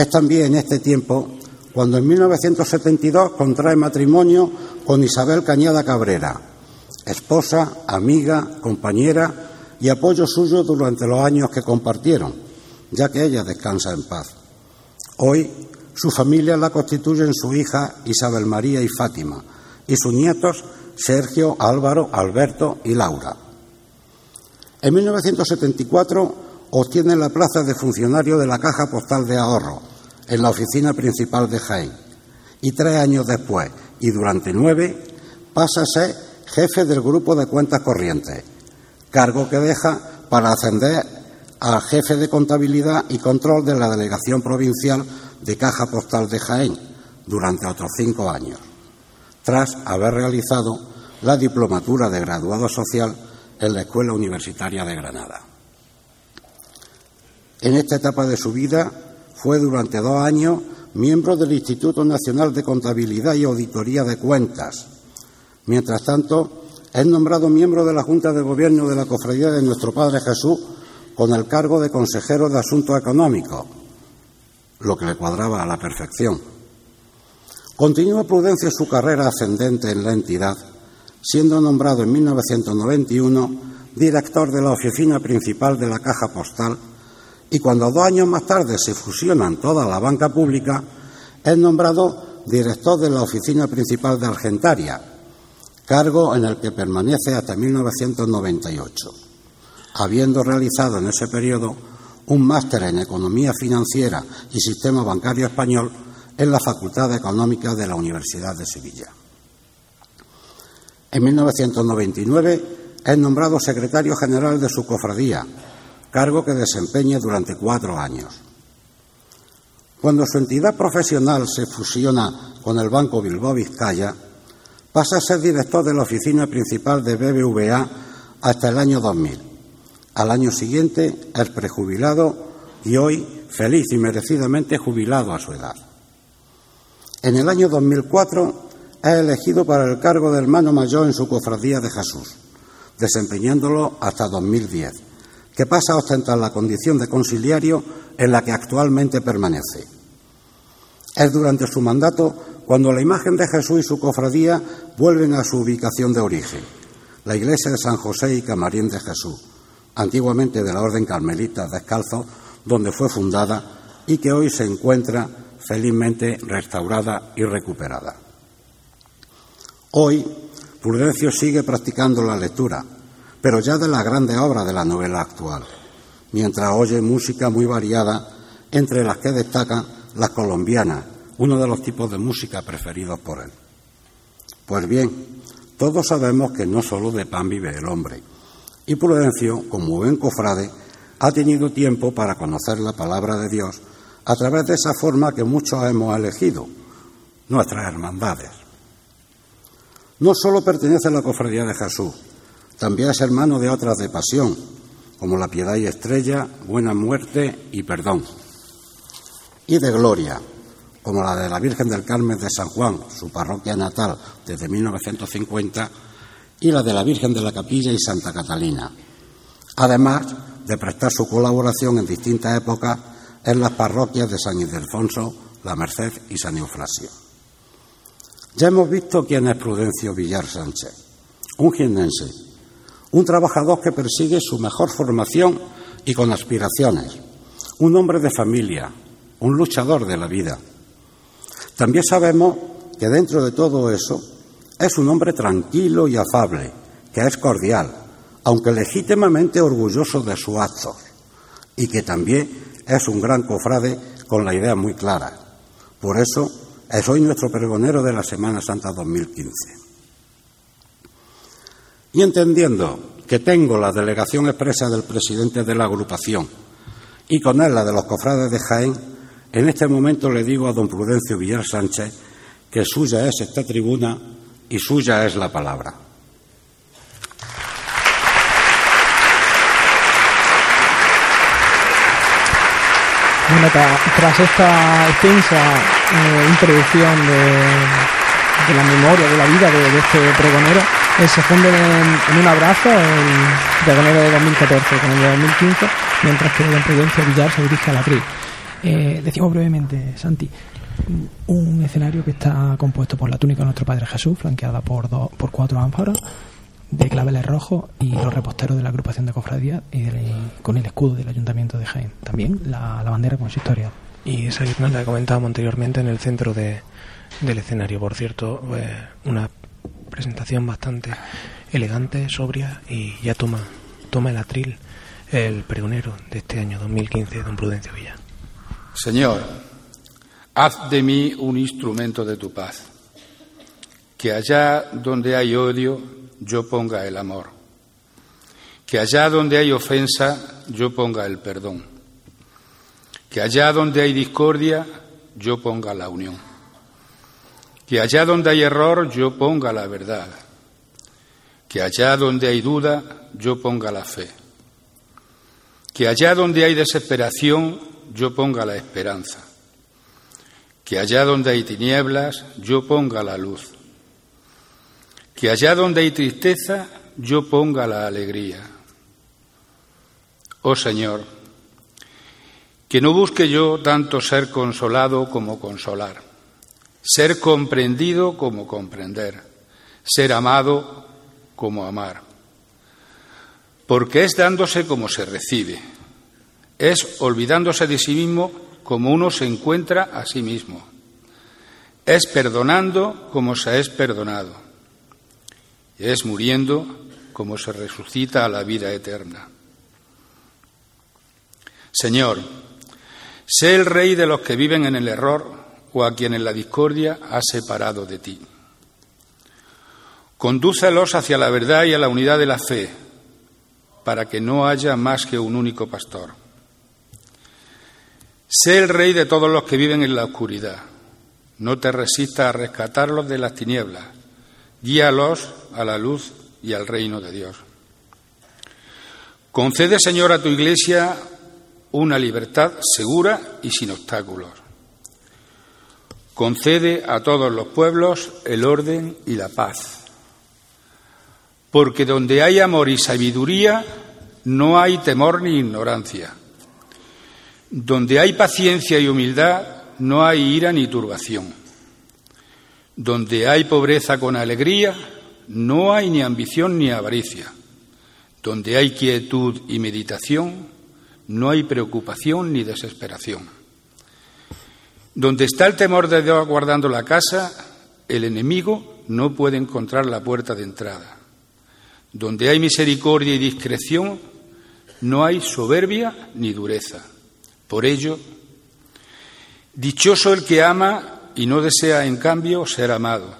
Es también en este tiempo cuando en 1972 contrae matrimonio con Isabel Cañada Cabrera, esposa, amiga, compañera y apoyo suyo durante los años que compartieron, ya que ella descansa en paz. Hoy su familia la constituyen su hija Isabel María y Fátima y sus nietos Sergio, Álvaro, Alberto y Laura. En 1974 obtiene la plaza de funcionario de la Caja Postal de Ahorro en la oficina principal de Jaén y tres años después, y durante nueve, pasa a ser jefe del grupo de cuentas corrientes, cargo que deja para ascender a jefe de contabilidad y control de la delegación provincial de Caja Postal de Jaén durante otros cinco años, tras haber realizado la diplomatura de graduado social en la Escuela Universitaria de Granada. En esta etapa de su vida fue durante dos años miembro del Instituto Nacional de Contabilidad y Auditoría de Cuentas. Mientras tanto, es nombrado miembro de la Junta de Gobierno de la Cofradía de Nuestro Padre Jesús con el cargo de consejero de Asuntos Económicos, lo que le cuadraba a la perfección. Continúa Prudencio su carrera ascendente en la entidad siendo nombrado en 1991 director de la oficina principal de la Caja Postal y cuando dos años más tarde se fusionan toda la banca pública, es nombrado director de la oficina principal de Argentaria, cargo en el que permanece hasta 1998, habiendo realizado en ese periodo un máster en Economía Financiera y Sistema Bancario Español en la Facultad de Económica de la Universidad de Sevilla. En 1999 es nombrado secretario general de su cofradía, cargo que desempeña durante cuatro años. Cuando su entidad profesional se fusiona con el Banco Bilbao Vizcaya, pasa a ser director de la oficina principal de BBVA hasta el año 2000. Al año siguiente es prejubilado y hoy feliz y merecidamente jubilado a su edad. En el año 2004 es elegido para el cargo de hermano mayor en su cofradía de Jesús, desempeñándolo hasta 2010, que pasa a ostentar la condición de conciliario en la que actualmente permanece. Es durante su mandato cuando la imagen de Jesús y su cofradía vuelven a su ubicación de origen, la iglesia de San José y Camarín de Jesús, antiguamente de la Orden Carmelita Descalzo, donde fue fundada y que hoy se encuentra felizmente restaurada y recuperada. Hoy, Prudencio sigue practicando la lectura, pero ya de las grandes obras de la novela actual, mientras oye música muy variada, entre las que destacan las colombianas, uno de los tipos de música preferidos por él. Pues bien, todos sabemos que no solo de pan vive el hombre, y Prudencio, como buen cofrade, ha tenido tiempo para conocer la palabra de Dios a través de esa forma que muchos hemos elegido, nuestras hermandades. No solo pertenece a la cofradía de Jesús, también es hermano de otras de pasión, como la piedad y estrella, buena muerte y perdón. Y de gloria, como la de la Virgen del Carmen de San Juan, su parroquia natal desde 1950, y la de la Virgen de la Capilla y Santa Catalina. además de prestar su colaboración en distintas épocas en las parroquias de San Ildefonso, La Merced y San Eufrasio. Ya hemos visto quién es Prudencio Villar Sánchez, un jiennense, un trabajador que persigue su mejor formación y con aspiraciones, un hombre de familia, un luchador de la vida. También sabemos que dentro de todo eso es un hombre tranquilo y afable, que es cordial, aunque legítimamente orgulloso de sus actos, y que también es un gran cofrade con la idea muy clara. Por eso es hoy nuestro pregonero de la Semana Santa 2015. Y entendiendo que tengo la delegación expresa del presidente de la agrupación y con él la de los cofrades de Jaén, en este momento le digo a don Prudencio Villar Sánchez que suya es esta tribuna y suya es la palabra. Tras esta extensa eh, introducción de, la memoria, de la vida de, este pregonero, eh, se funde en, un abrazo el pregonero de 2014 con el de 2015, mientras que don Prudencio Villar se dirige a la tri. Eh, decimos brevemente, Santi, un escenario que está compuesto por la túnica de nuestro Padre Jesús, flanqueada por, por cuatro ánforas, de claveles rojos y los reposteros de la agrupación de cofradía y con el escudo del ayuntamiento de Jaén. También la, bandera con su historia. Y esa guirnalda que comentábamos anteriormente en el centro de, del escenario, por cierto, eh, una presentación bastante elegante, sobria y ya toma, toma el atril el pregonero de este año 2015, don Prudencio Villa. Señor, haz de mí un instrumento de tu paz, que allá donde hay odio yo ponga el amor. Que allá donde hay ofensa, yo ponga el perdón. Que allá donde hay discordia, yo ponga la unión. Que allá donde hay error, yo ponga la verdad. Que allá donde hay duda, yo ponga la fe. Que allá donde hay desesperación, yo ponga la esperanza. Que allá donde hay tinieblas, yo ponga la luz que allá donde hay tristeza yo ponga la alegría. Oh Señor, que no busque yo tanto ser consolado como consolar, ser comprendido como comprender, ser amado como amar. Porque es dándose como se recibe, es olvidándose de sí mismo como uno se encuentra a sí mismo, es perdonando como se es perdonado es muriendo como se resucita a la vida eterna. Señor, sé el rey de los que viven en el error o a quien en la discordia ha separado de ti. Condúcelos hacia la verdad y a la unidad de la fe, para que no haya más que un único pastor. Sé el rey de todos los que viven en la oscuridad. No te resistas a rescatarlos de las tinieblas Guíalos a la luz y al reino de Dios. Concede, Señor, a tu Iglesia una libertad segura y sin obstáculos. Concede a todos los pueblos el orden y la paz. Porque donde hay amor y sabiduría, no hay temor ni ignorancia. Donde hay paciencia y humildad, no hay ira ni turbación. Donde hay pobreza con alegría, no hay ni ambición ni avaricia. Donde hay quietud y meditación, no hay preocupación ni desesperación. Donde está el temor de Dios guardando la casa, el enemigo no puede encontrar la puerta de entrada. Donde hay misericordia y discreción, no hay soberbia ni dureza. Por ello, dichoso el que ama y no desea, en cambio, ser amado.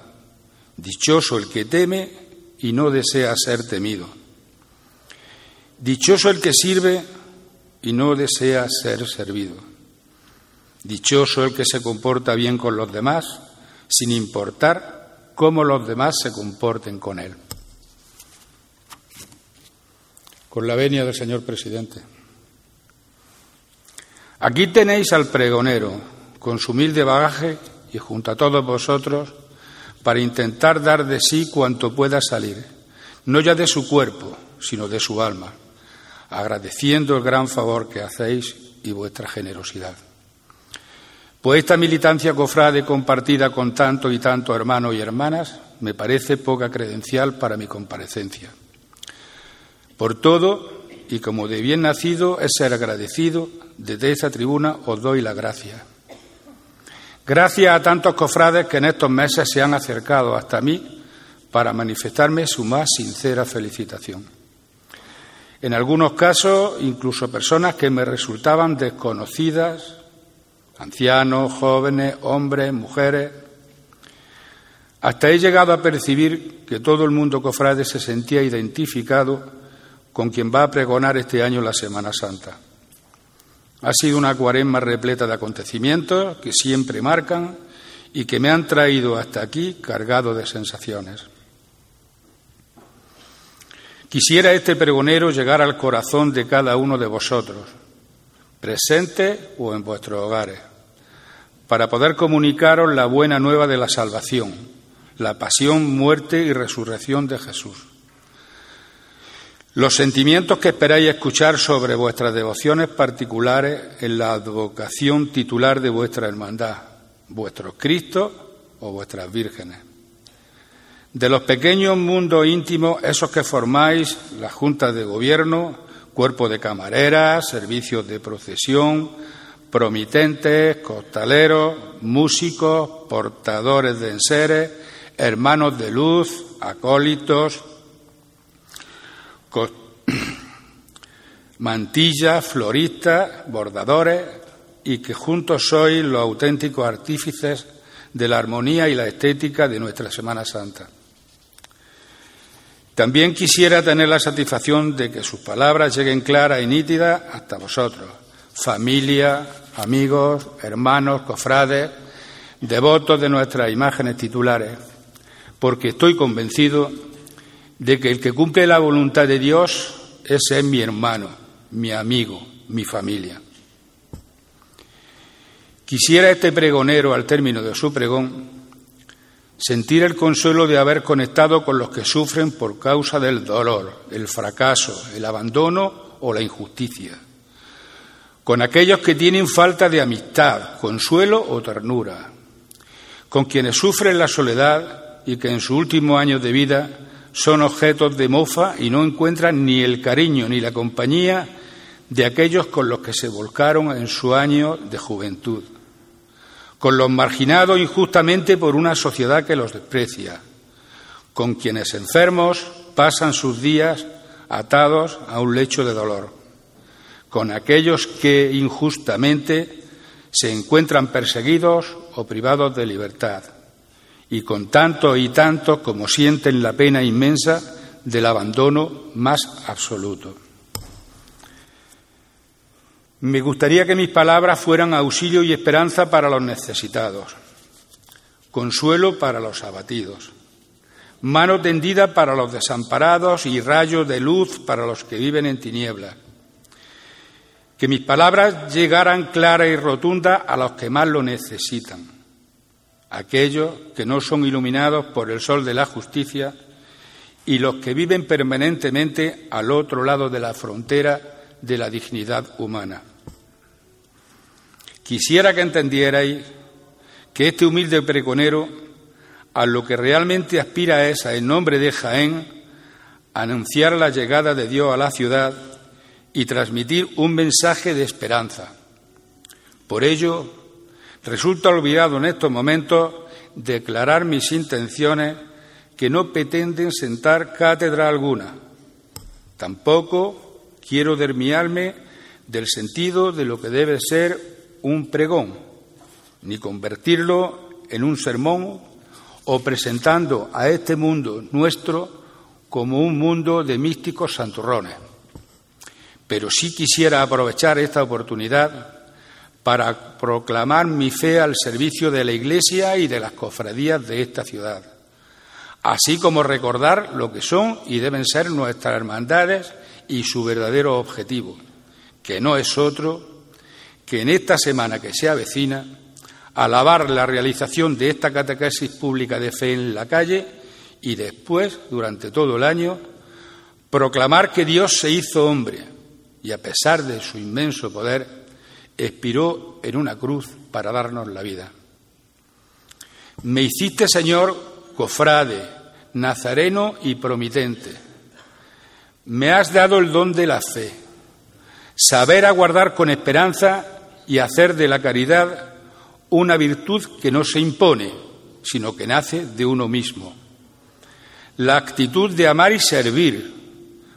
Dichoso el que teme y no desea ser temido. Dichoso el que sirve y no desea ser servido. Dichoso el que se comporta bien con los demás, sin importar cómo los demás se comporten con él. Con la venia del señor presidente. Aquí tenéis al pregonero, con su humilde bagaje y junto a todos vosotros para intentar dar de sí cuanto pueda salir, no ya de su cuerpo, sino de su alma, agradeciendo el gran favor que hacéis y vuestra generosidad. Pues esta militancia cofrade compartida con tanto y tanto hermanos y hermanas me parece poca credencial para mi comparecencia. Por todo, y como de bien nacido es ser agradecido, desde esta tribuna os doy la gracia. Gracias a tantos cofrades que en estos meses se han acercado hasta mí para manifestarme su más sincera felicitación. En algunos casos, incluso personas que me resultaban desconocidas, ancianos, jóvenes, hombres, mujeres. Hasta he llegado a percibir que todo el mundo cofrade se sentía identificado con quien va a pregonar este año la Semana Santa. Ha sido una cuaresma repleta de acontecimientos que siempre marcan y que me han traído hasta aquí cargado de sensaciones. Quisiera este pregonero llegar al corazón de cada uno de vosotros, presente o en vuestros hogares, para poder comunicaros la buena nueva de la salvación, la pasión, muerte y resurrección de Jesús. Los sentimientos que esperáis escuchar sobre vuestras devociones particulares en la advocación titular de vuestra hermandad, vuestros Cristos o vuestras vírgenes de los pequeños mundos íntimos, esos que formáis las juntas de gobierno, cuerpo de camareras, servicios de procesión, promitentes, costaleros, músicos, portadores de enseres, hermanos de luz, acólitos, mantillas, floristas, bordadores, y que juntos sois los auténticos artífices de la armonía y la estética de nuestra Semana Santa. También quisiera tener la satisfacción de que sus palabras lleguen claras y nítidas hasta vosotros, familia, amigos, hermanos, cofrades, devotos de nuestras imágenes titulares, porque estoy convencido de que el que cumple la voluntad de Dios, es mi hermano, mi amigo, mi familia. Quisiera este pregonero, al término de su pregón, sentir el consuelo de haber conectado con los que sufren por causa del dolor, el fracaso, el abandono o la injusticia, con aquellos que tienen falta de amistad, consuelo o ternura, con quienes sufren la soledad y que en sus últimos años de vida son objetos de mofa y no encuentran ni el cariño ni la compañía de aquellos con los que se volcaron en su año de juventud con los marginados injustamente por una sociedad que los desprecia, con quienes enfermos pasan sus días atados a un lecho de dolor, con aquellos que injustamente se encuentran perseguidos o privados de libertad, y con tanto y tanto como sienten la pena inmensa del abandono más absoluto. Me gustaría que mis palabras fueran auxilio y esperanza para los necesitados, consuelo para los abatidos, mano tendida para los desamparados y rayo de luz para los que viven en tinieblas. Que mis palabras llegaran claras y rotundas a los que más lo necesitan, aquellos que no son iluminados por el sol de la justicia y los que viven permanentemente al otro lado de la frontera de la dignidad humana. Quisiera que entendierais que este humilde pregonero a lo que realmente aspira es, en nombre de Jaén, anunciar la llegada de Dios a la ciudad y transmitir un mensaje de esperanza. Por ello, resulta olvidado en estos momentos declarar mis intenciones que no pretenden sentar cátedra alguna. Tampoco quiero dermiarme del sentido de lo que debe ser un pregón, ni convertirlo en un sermón o presentando a este mundo nuestro como un mundo de místicos santurrones. Pero sí quisiera aprovechar esta oportunidad para proclamar mi fe al servicio de la Iglesia y de las cofradías de esta ciudad, así como recordar lo que son y deben ser nuestras hermandades y su verdadero objetivo, que no es otro que en esta semana que se avecina, alabar la realización de esta catequesis pública de fe en la calle y después, durante todo el año, proclamar que Dios se hizo hombre y a pesar de su inmenso poder, expiró en una cruz para darnos la vida. Me hiciste, Señor, cofrade, nazareno y promitente. Me has dado el don de la fe, saber aguardar con esperanza y hacer de la caridad una virtud que no se impone, sino que nace de uno mismo. La actitud de amar y servir,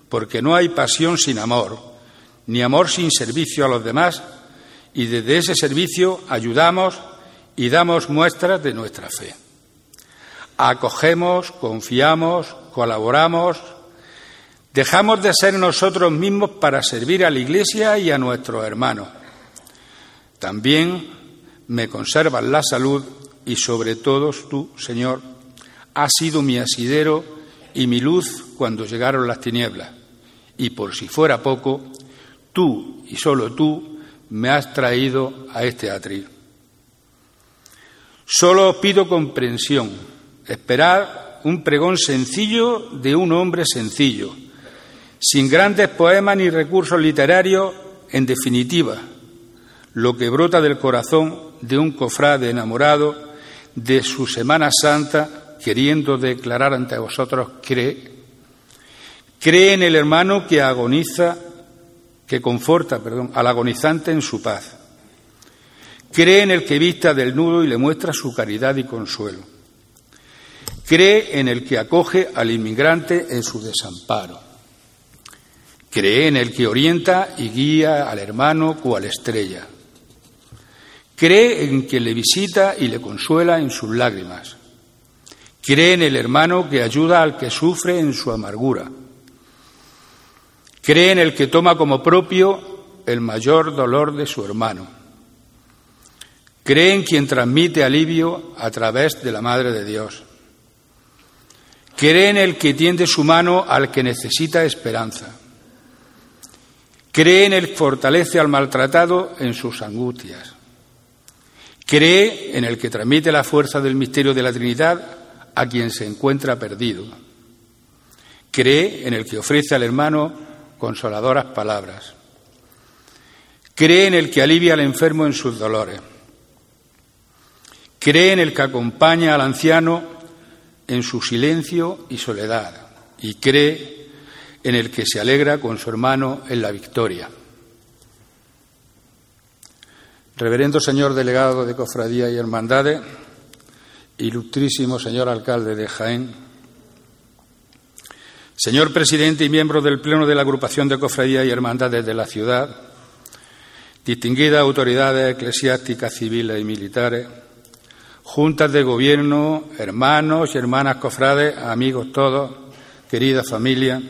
porque no hay pasión sin amor, ni amor sin servicio a los demás, y desde ese servicio ayudamos y damos muestras de nuestra fe. Acogemos, confiamos, colaboramos, dejamos de ser nosotros mismos para servir a la Iglesia y a nuestros hermanos. También me conservas la salud y sobre todo tú, Señor, has sido mi asidero y mi luz cuando llegaron las tinieblas. Y por si fuera poco, tú y solo tú me has traído a este atril. Solo os pido comprensión, esperad un pregón sencillo de un hombre sencillo, sin grandes poemas ni recursos literarios, en definitiva, lo que brota del corazón de un cofrade enamorado de su Semana Santa, queriendo declarar ante vosotros, cree, cree en el hermano que agoniza, que conforta, perdón, al agonizante en su paz. Cree en el que vista del nudo y le muestra su caridad y consuelo. Cree en el que acoge al inmigrante en su desamparo. Cree en el que orienta y guía al hermano cual estrella. Cree en quien le visita y le consuela en sus lágrimas. Cree en el hermano que ayuda al que sufre en su amargura. Cree en el que toma como propio el mayor dolor de su hermano. Cree en quien transmite alivio a través de la Madre de Dios. Cree en el que tiende su mano al que necesita esperanza. Cree en el que fortalece al maltratado en sus angustias. Cree en el que transmite la fuerza del misterio de la Trinidad a quien se encuentra perdido. Cree en el que ofrece al hermano consoladoras palabras. Cree en el que alivia al enfermo en sus dolores. Cree en el que acompaña al anciano en su silencio y soledad. Y cree en el que se alegra con su hermano en la victoria. Reverendo señor delegado de Cofradía y Hermandades, ilustrísimo señor alcalde de Jaén, señor presidente y miembro del Pleno de la Agrupación de Cofradía y Hermandades de la ciudad, distinguidas autoridades eclesiásticas, civiles y militares, juntas de gobierno, hermanos y hermanas cofrades, amigos todos, querida familia,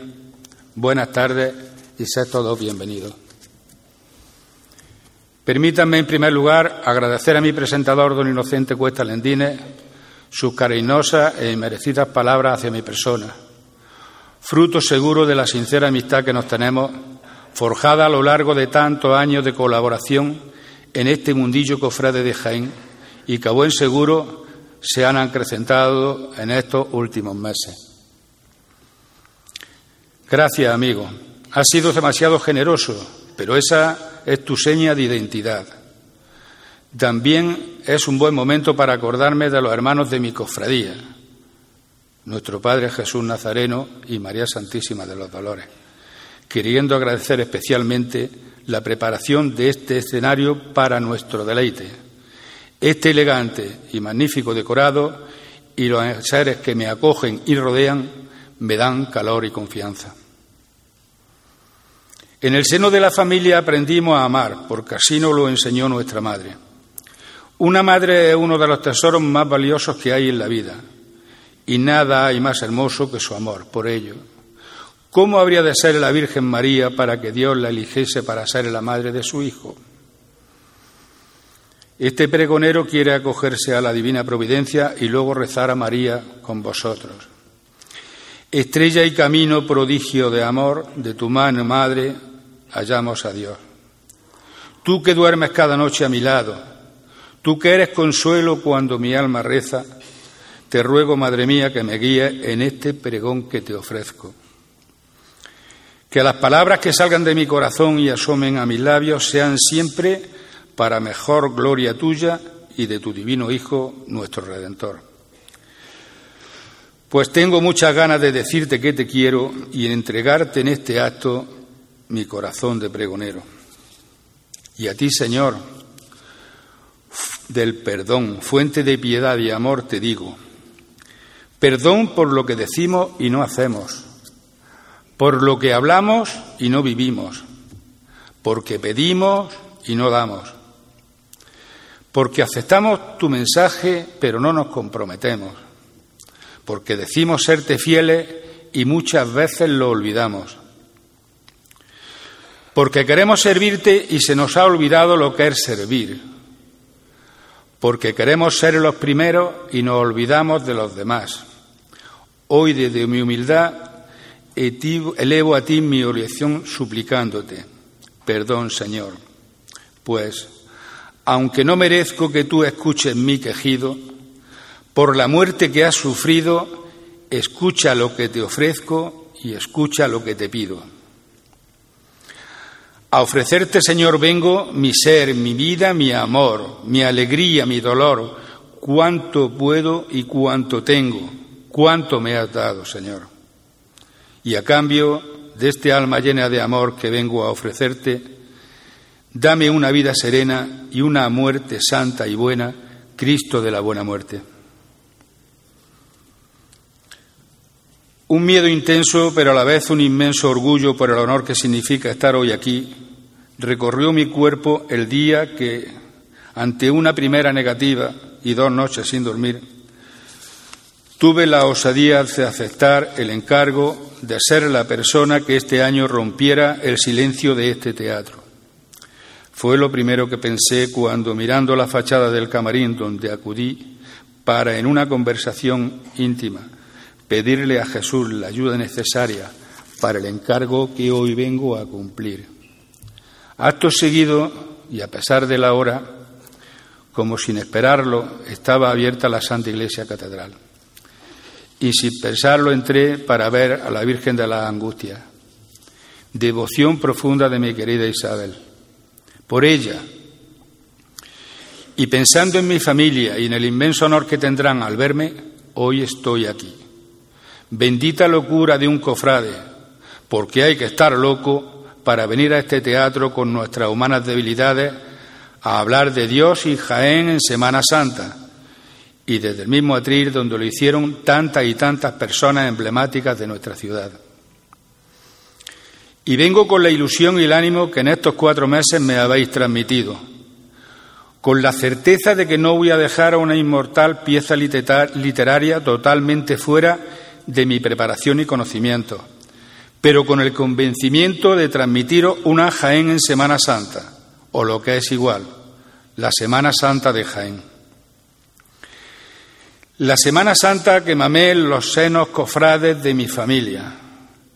buenas tardes y sed todos bienvenidos. Permítanme, en primer lugar, agradecer a mi presentador, don Inocente Cuesta Lendines, sus cariñosas e merecidas palabras hacia mi persona, fruto seguro de la sincera amistad que nos tenemos, forjada a lo largo de tantos años de colaboración en este mundillo cofrade de Jaén y que a buen seguro se han acrecentado en estos últimos meses. Gracias, amigo. Has sido demasiado generoso, pero esa es tu seña de identidad. También es un buen momento para acordarme de los hermanos de mi cofradía, nuestro Padre Jesús Nazareno y María Santísima de los Dolores, queriendo agradecer especialmente la preparación de este escenario para nuestro deleite. Este elegante y magnífico decorado y los seres que me acogen y rodean me dan calor y confianza. En el seno de la familia aprendimos a amar, porque así nos lo enseñó nuestra madre. Una madre es uno de los tesoros más valiosos que hay en la vida, y nada hay más hermoso que su amor. Por ello, ¿cómo habría de ser la Virgen María para que Dios la eligiese para ser la madre de su Hijo? Este pregonero quiere acogerse a la divina providencia y luego rezar a María con vosotros. Estrella y camino prodigio de amor de tu mano, Madre, hallamos a Dios. Tú que duermes cada noche a mi lado, tú que eres consuelo cuando mi alma reza, te ruego, Madre mía, que me guíe en este pregón que te ofrezco. Que las palabras que salgan de mi corazón y asomen a mis labios sean siempre para mejor gloria tuya y de tu divino Hijo, nuestro Redentor. Pues tengo muchas ganas de decirte que te quiero y en entregarte en este acto mi corazón de pregonero. Y a ti, Señor, del perdón, fuente de piedad y amor, te digo, perdón por lo que decimos y no hacemos, por lo que hablamos y no vivimos, porque pedimos y no damos, porque aceptamos tu mensaje pero no nos comprometemos, porque decimos serte fieles y muchas veces lo olvidamos, porque queremos servirte y se nos ha olvidado lo que es servir porque queremos ser los primeros y nos olvidamos de los demás. Hoy desde mi humildad elevo a ti mi oración suplicándote, perdón Señor, pues aunque no merezco que tú escuches mi quejido, por la muerte que has sufrido, escucha lo que te ofrezco y escucha lo que te pido. A ofrecerte, Señor, vengo mi ser, mi vida, mi amor, mi alegría, mi dolor, cuánto puedo y cuánto tengo, cuánto me has dado, Señor. Y a cambio de este alma llena de amor que vengo a ofrecerte, dame una vida serena y una muerte santa y buena, Cristo de la buena muerte. Un miedo intenso, pero a la vez un inmenso orgullo por el honor que significa estar hoy aquí, recorrió mi cuerpo el día que, ante una primera negativa y dos noches sin dormir, tuve la osadía de aceptar el encargo de ser la persona que este año rompiera el silencio de este teatro. Fue lo primero que pensé cuando, mirando la fachada del camarín donde acudí para, en una conversación íntima, pedirle a Jesús la ayuda necesaria para el encargo que hoy vengo a cumplir. Acto seguido, y a pesar de la hora, como sin esperarlo, estaba abierta la Santa Iglesia Catedral. Y sin pensarlo entré para ver a la Virgen de la Angustia. Devoción profunda de mi querida Isabel. Por ella, y pensando en mi familia y en el inmenso honor que tendrán al verme, hoy estoy aquí. Bendita locura de un cofrade, porque hay que estar loco para venir a este teatro con nuestras humanas debilidades a hablar de Dios y Jaén en Semana Santa y desde el mismo atril donde lo hicieron tantas y tantas personas emblemáticas de nuestra ciudad. Y vengo con la ilusión y el ánimo que en estos cuatro meses me habéis transmitido, con la certeza de que no voy a dejar a una inmortal pieza literaria totalmente fuera de mi preparación y conocimiento, pero con el convencimiento de transmitiros una Jaén en Semana Santa, o lo que es igual, la Semana Santa de Jaén. La Semana Santa que mamé los senos cofrades de mi familia,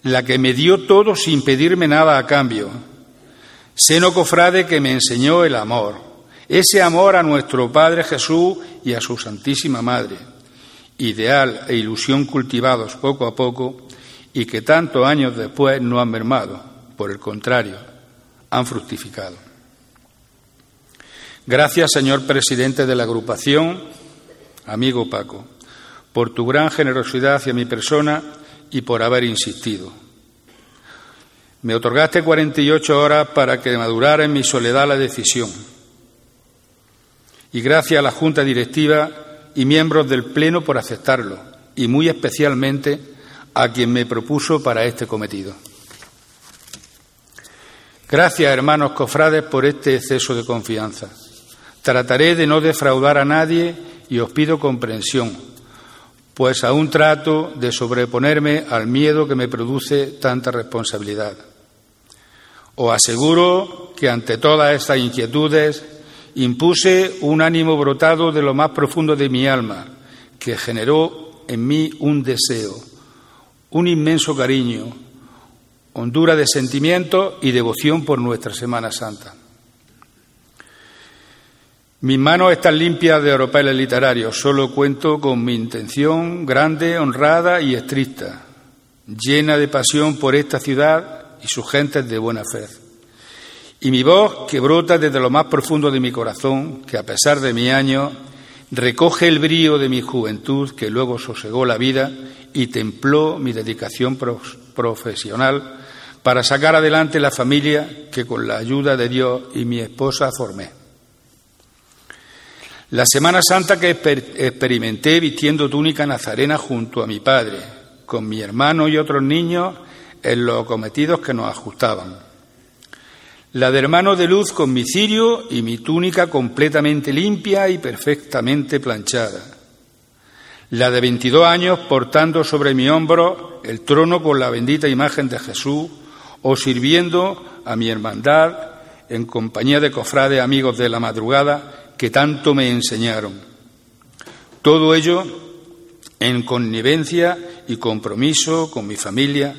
la que me dio todo sin pedirme nada a cambio, seno cofrade que me enseñó el amor, ese amor a nuestro Padre Jesús y a su Santísima Madre ideal e ilusión cultivados poco a poco y que tantos años después no han mermado, por el contrario, han fructificado. Gracias, señor presidente de la agrupación, amigo Paco, por tu gran generosidad hacia mi persona y por haber insistido. Me otorgaste 48 horas para que madurara en mi soledad la decisión. Y gracias a la Junta Directiva y miembros del Pleno por aceptarlo, y muy especialmente a quien me propuso para este cometido. Gracias, hermanos cofrades, por este exceso de confianza. Trataré de no defraudar a nadie y os pido comprensión, pues aún trato de sobreponerme al miedo que me produce tanta responsabilidad. Os aseguro que ante todas estas inquietudes impuse un ánimo brotado de lo más profundo de mi alma, que generó en mí un deseo, un inmenso cariño, hondura de sentimiento y devoción por nuestra Semana Santa. Mis manos están limpias de oropeles literarios, solo cuento con mi intención grande, honrada y estricta, llena de pasión por esta ciudad y sus gentes de buena fe. Y mi voz, que brota desde lo más profundo de mi corazón, que a pesar de mi año, recoge el brío de mi juventud, que luego sosegó la vida y templó mi dedicación profesional para sacar adelante la familia que con la ayuda de Dios y mi esposa formé. La Semana Santa que experimenté vistiendo túnica nazarena junto a mi padre, con mi hermano y otros niños en los cometidos que nos ajustaban. La de hermano de luz con mi cirio y mi túnica completamente limpia y perfectamente planchada. La de 22 años portando sobre mi hombro el trono con la bendita imagen de Jesús o sirviendo a mi hermandad en compañía de cofrades amigos de la madrugada que tanto me enseñaron. Todo ello en connivencia y compromiso con mi familia,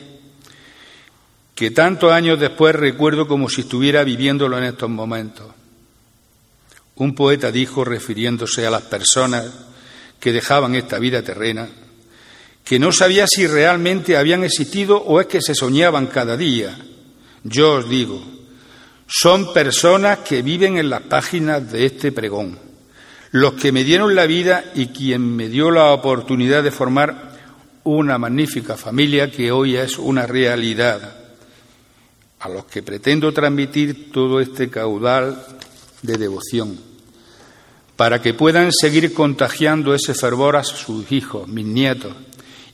que tantos años después recuerdo como si estuviera viviéndolo en estos momentos. Un poeta dijo, refiriéndose a las personas que dejaban esta vida terrena, que no sabía si realmente habían existido o es que se soñaban cada día. Yo os digo, son personas que viven en las páginas de este pregón, los que me dieron la vida y quien me dio la oportunidad de formar una magnífica familia que hoy es una realidad, a los que pretendo transmitir todo este caudal de devoción, para que puedan seguir contagiando ese fervor a sus hijos, mis nietos,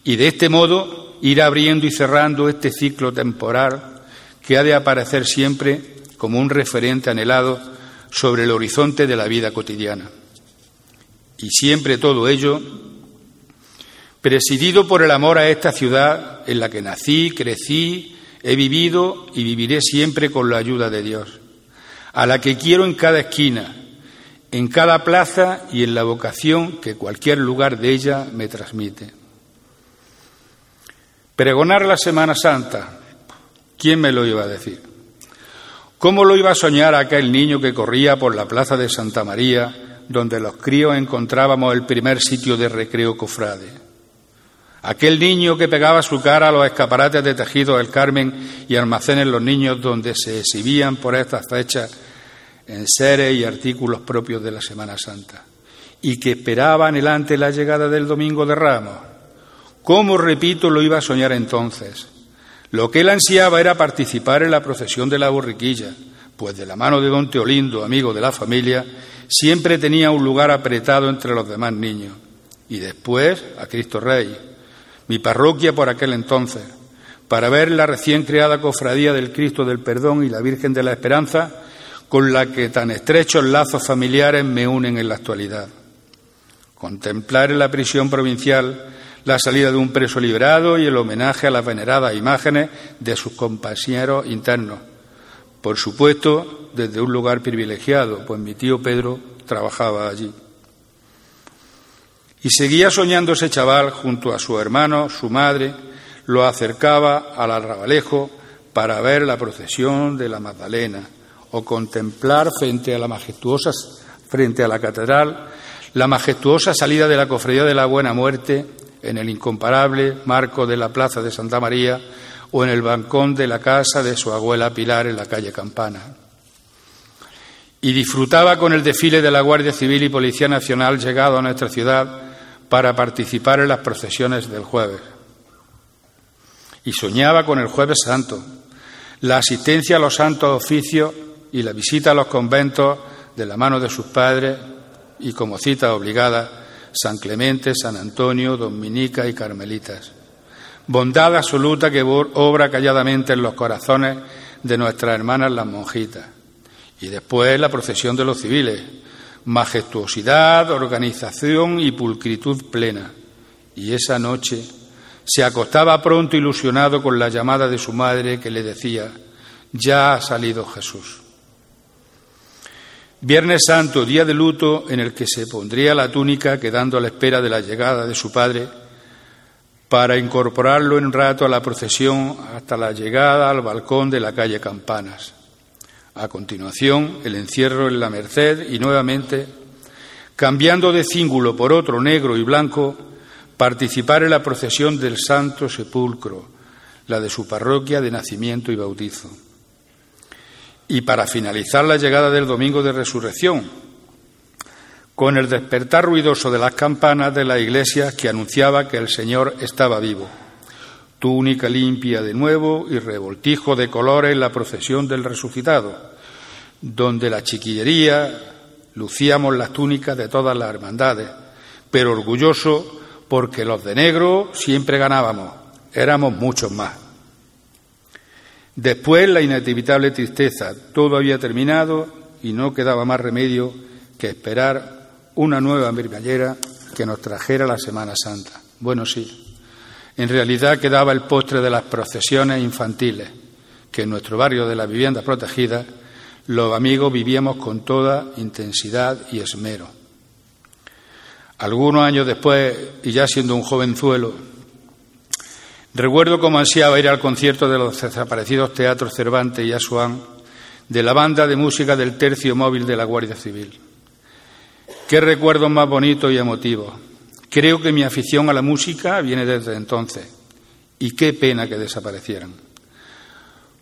y de este modo ir abriendo y cerrando este ciclo temporal que ha de aparecer siempre como un referente anhelado sobre el horizonte de la vida cotidiana. Y siempre todo ello presidido por el amor a esta ciudad en la que nací, crecí, he vivido y viviré siempre con la ayuda de Dios, a la que quiero en cada esquina, en cada plaza y en la vocación que cualquier lugar de ella me transmite. Pregonar la Semana Santa, ¿quién me lo iba a decir? ¿Cómo lo iba a soñar aquel niño que corría por la plaza de Santa María, donde los críos encontrábamos el primer sitio de recreo cofrade? Aquel niño que pegaba su cara a los escaparates de tejido del Carmen y almacenes los niños donde se exhibían por estas fechas en seres y artículos propios de la Semana Santa y que esperaba anhelante la llegada del Domingo de Ramos ¿Cómo, repito, lo iba a soñar entonces? Lo que él ansiaba era participar en la procesión de la borriquilla, pues de la mano de don Teolindo, amigo de la familia, siempre tenía un lugar apretado entre los demás niños. Y después a Cristo Rey, mi parroquia por aquel entonces, para ver la recién creada cofradía del Cristo del Perdón y la Virgen de la Esperanza, con la que tan estrechos lazos familiares me unen en la actualidad. Contemplar en la prisión provincial la salida de un preso liberado y el homenaje a las veneradas imágenes de sus compañeros internos. Por supuesto, desde un lugar privilegiado, pues mi tío Pedro trabajaba allí. Y seguía soñando ese chaval junto a su hermano, su madre, lo acercaba al arrabalejo para ver la procesión de la Magdalena o contemplar frente a la majestuosa frente a la catedral la majestuosa salida de la cofradía de la Buena Muerte en el incomparable marco de la Plaza de Santa María o en el balcón de la casa de su abuela Pilar en la calle Campana. Y disfrutaba con el desfile de la Guardia Civil y Policía Nacional llegado a nuestra ciudad para participar en las procesiones del jueves. Y soñaba con el jueves santo, la asistencia a los santos oficios y la visita a los conventos de la mano de sus padres y como cita obligada San Clemente, San Antonio, Dominica y Carmelitas. Bondad absoluta que obra calladamente en los corazones de nuestras hermanas las monjitas. Y después la procesión de los civiles. Majestuosidad, organización y pulcritud plena. Y esa noche se acostaba pronto ilusionado con la llamada de su madre que le decía, ya ha salido Jesús. Viernes Santo, día de luto en el que se pondría la túnica quedando a la espera de la llegada de su padre para incorporarlo en un rato a la procesión hasta la llegada al balcón de la calle Campanas. A continuación, el encierro en la Merced y nuevamente, cambiando de cíngulo por otro negro y blanco, participar en la procesión del Santo Sepulcro, la de su parroquia de nacimiento y bautizo. Y para finalizar la llegada del domingo de resurrección, con el despertar ruidoso de las campanas de la iglesia que anunciaba que el Señor estaba vivo. Túnica limpia de nuevo y revoltijo de colores en la procesión del resucitado, donde la chiquillería lucíamos las túnicas de todas las hermandades, pero orgulloso porque los de negro siempre ganábamos, éramos muchos más. Después la inevitable tristeza, todo había terminado y no quedaba más remedio que esperar una nueva mermallera que nos trajera la Semana Santa. Bueno, sí, en realidad quedaba el postre de las procesiones infantiles, que en nuestro barrio de las viviendas protegidas los amigos vivíamos con toda intensidad y esmero. Algunos años después, y ya siendo un jovenzuelo, recuerdo cómo ansiaba ir al concierto de los desaparecidos teatros Cervantes y Asuán de la banda de música del Tercio Móvil de la Guardia Civil. Qué recuerdos más bonitos y emotivos. Creo que mi afición a la música viene desde entonces, y qué pena que desaparecieran.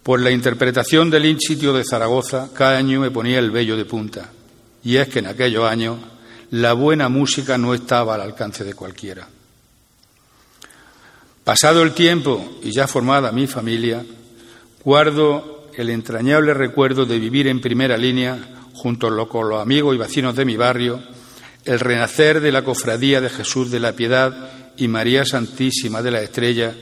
Por la interpretación del in sitio de Zaragoza, cada año me ponía el vello de punta, y es que en aquellos años la buena música no estaba al alcance de cualquiera. Pasado el tiempo y ya formada mi familia, guardo el entrañable recuerdo de vivir en primera línea, junto con los amigos y vecinos de mi barrio, el renacer de la Cofradía de Jesús de la Piedad y María Santísima de la Estrella,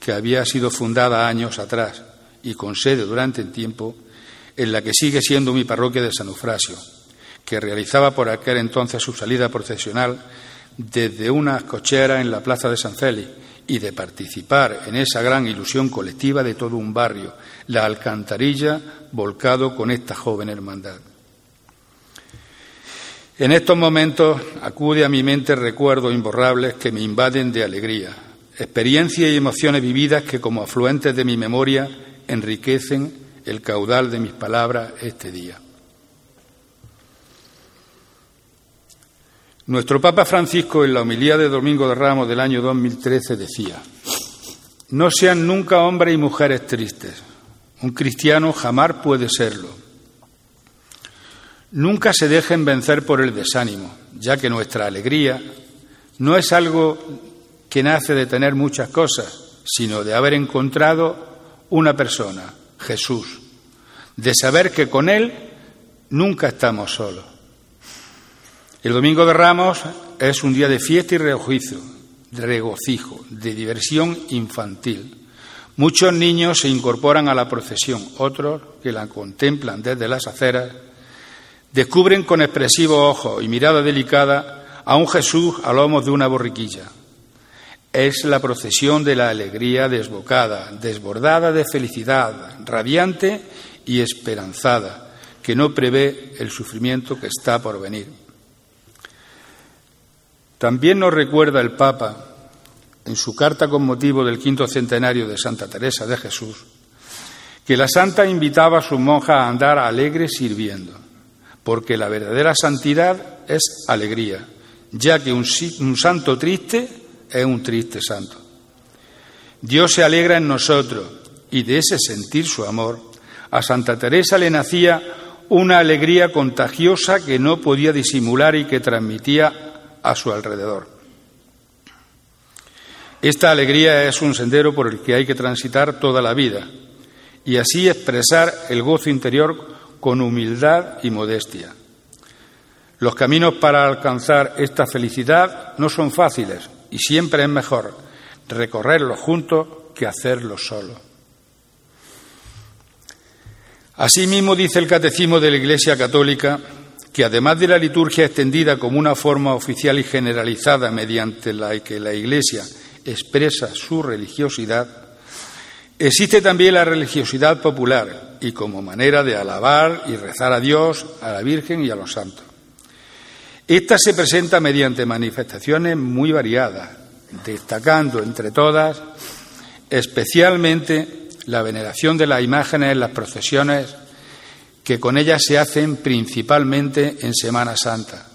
que había sido fundada años atrás y con sede durante el tiempo en la que sigue siendo mi parroquia de San Eufrasio que realizaba por aquel entonces su salida procesional desde una cochera en la plaza de San Félix y de participar en esa gran ilusión colectiva de todo un barrio, la alcantarilla volcado con esta joven hermandad. En estos momentos acude a mi mente recuerdos imborrables que me invaden de alegría, experiencias y emociones vividas que como afluentes de mi memoria enriquecen el caudal de mis palabras este día. Nuestro Papa Francisco en la homilía de Domingo de Ramos del año 2013 decía, no sean nunca hombres y mujeres tristes, un cristiano jamás puede serlo. Nunca se dejen vencer por el desánimo, ya que nuestra alegría no es algo que nace de tener muchas cosas, sino de haber encontrado una persona, Jesús, de saber que con Él nunca estamos solos. El Domingo de Ramos es un día de fiesta y regocijo, de regocijo, de diversión infantil. Muchos niños se incorporan a la procesión, otros que la contemplan desde las aceras, descubren con expresivo ojo y mirada delicada a un Jesús a lomos de una borriquilla. Es la procesión de la alegría desbocada, desbordada de felicidad, radiante y esperanzada, que no prevé el sufrimiento que está por venir. También nos recuerda el Papa, en su carta con motivo del quinto centenario de Santa Teresa de Jesús, que la santa invitaba a sus monjas a andar alegres sirviendo, porque la verdadera santidad es alegría, ya que un, un santo triste es un triste santo. Dios se alegra en nosotros y de ese sentir su amor, a Santa Teresa le nacía una alegría contagiosa que no podía disimular y que transmitía a su alrededor. Esta alegría es un sendero por el que hay que transitar toda la vida y así expresar el gozo interior con humildad y modestia. Los caminos para alcanzar esta felicidad no son fáciles y siempre es mejor recorrerlos juntos que hacerlo solo. Asimismo dice el Catecismo de la Iglesia Católica que además de la liturgia extendida como una forma oficial y generalizada mediante la que la Iglesia expresa su religiosidad, existe también la religiosidad popular y como manera de alabar y rezar a Dios, a la Virgen y a los santos. Esta se presenta mediante manifestaciones muy variadas, destacando entre todas especialmente la veneración de las imágenes en las procesiones que con ellas se hacen principalmente en Semana Santa,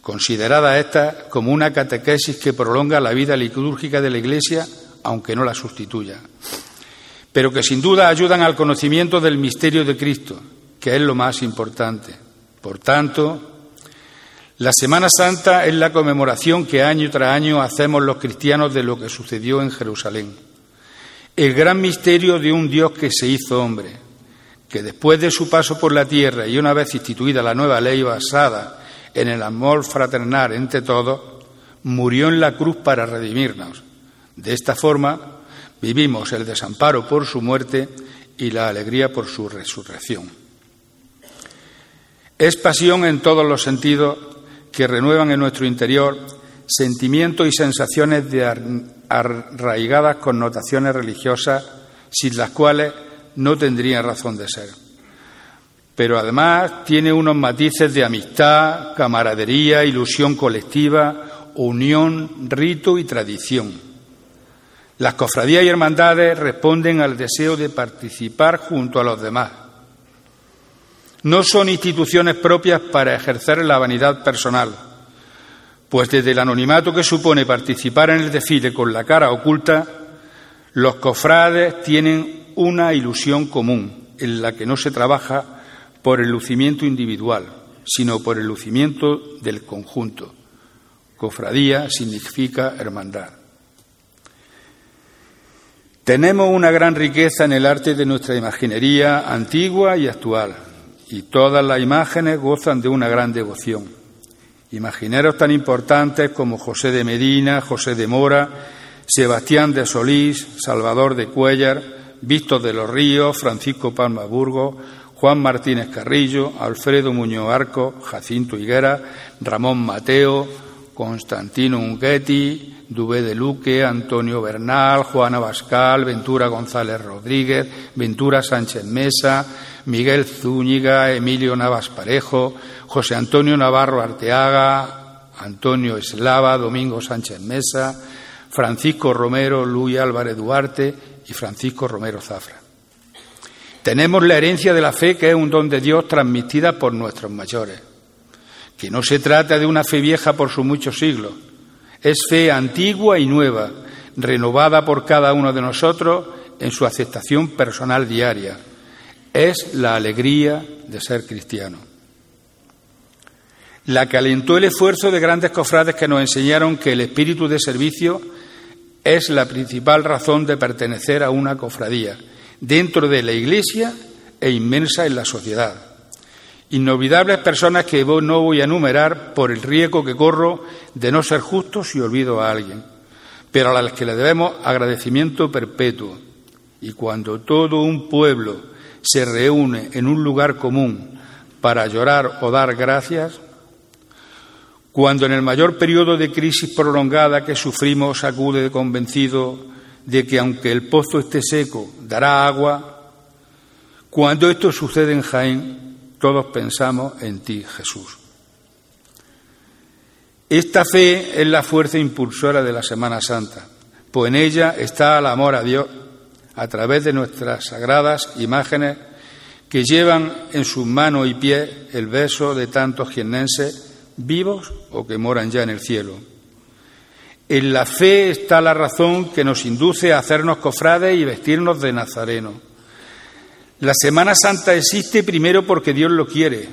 considerada esta como una catequesis que prolonga la vida litúrgica de la Iglesia, aunque no la sustituya. pero que sin duda ayudan al conocimiento del misterio de Cristo, que es lo más importante. Por tanto, la Semana Santa es la conmemoración que año tras año hacemos los cristianos de lo que sucedió en Jerusalén. El gran misterio de un Dios que se hizo hombre, que después de su paso por la tierra y una vez instituida la nueva ley basada en el amor fraternal entre todos, murió en la cruz para redimirnos. De esta forma vivimos el desamparo por su muerte y la alegría por su resurrección. Es pasión en todos los sentidos que renuevan en nuestro interior sentimientos y sensaciones de arraigadas connotaciones religiosas sin las cuales no tendrían razón de ser. Pero además tiene unos matices de amistad, camaradería, ilusión colectiva, unión, rito y tradición. Las cofradías y hermandades responden al deseo de participar junto a los demás no son instituciones propias para ejercer la vanidad personal, pues desde el anonimato que supone participar en el desfile con la cara oculta, los cofrades tienen una ilusión común en la que no se trabaja por el lucimiento individual, sino por el lucimiento del conjunto. Cofradía significa hermandad. Tenemos una gran riqueza en el arte de nuestra imaginería antigua y actual y todas las imágenes gozan de una gran devoción. Imagineros tan importantes como José de Medina, José de Mora, Sebastián de Solís, Salvador de Cuellar, Víctor de los Ríos, Francisco Palma Burgo, Juan Martínez Carrillo, Alfredo Muñoz Arco, Jacinto Higuera, Ramón Mateo, Constantino Unguetti, Dubé de Luque, Antonio Bernal, Juana Bascal, Ventura González Rodríguez, Ventura Sánchez Mesa, Miguel Zúñiga, Emilio Navas Parejo, José Antonio Navarro Arteaga, Antonio Eslava, Domingo Sánchez Mesa, Francisco Romero, Luis Álvarez Duarte y Francisco Romero Zafra. Tenemos la herencia de la fe que es un don de Dios transmitida por nuestros mayores, que no se trata de una fe vieja por sus muchos siglos, es fe antigua y nueva, renovada por cada uno de nosotros en su aceptación personal diaria es la alegría de ser cristiano. La que alentó el esfuerzo de grandes cofrades que nos enseñaron que el espíritu de servicio es la principal razón de pertenecer a una cofradía, dentro de la Iglesia e inmensa en la sociedad. Inolvidables personas que no voy a enumerar por el riesgo que corro de no ser justos si olvido a alguien, pero a las que le debemos agradecimiento perpetuo. Y cuando todo un pueblo se reúne en un lugar común para llorar o dar gracias, cuando en el mayor periodo de crisis prolongada que sufrimos acude convencido de que aunque el pozo esté seco, dará agua, cuando esto sucede en Jaén, todos pensamos en ti, Jesús. Esta fe es la fuerza impulsora de la Semana Santa, pues en ella está el amor a Dios a través de nuestras sagradas imágenes que llevan en sus manos y pies el beso de tantos jiennenses vivos o que moran ya en el cielo. En la fe está la razón que nos induce a hacernos cofrades y vestirnos de nazareno. La Semana Santa existe primero porque Dios lo quiere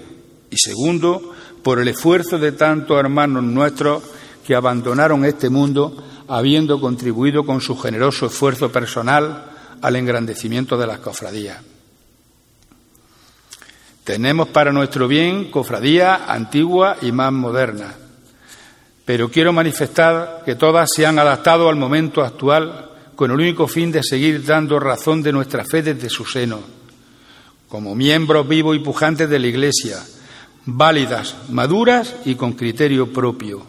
y segundo por el esfuerzo de tantos hermanos nuestros que abandonaron este mundo habiendo contribuido con su generoso esfuerzo personal al engrandecimiento de las cofradías. Tenemos para nuestro bien cofradías antiguas y más modernas, pero quiero manifestar que todas se han adaptado al momento actual con el único fin de seguir dando razón de nuestra fe desde su seno, como miembros vivos y pujantes de la Iglesia, válidas, maduras y con criterio propio.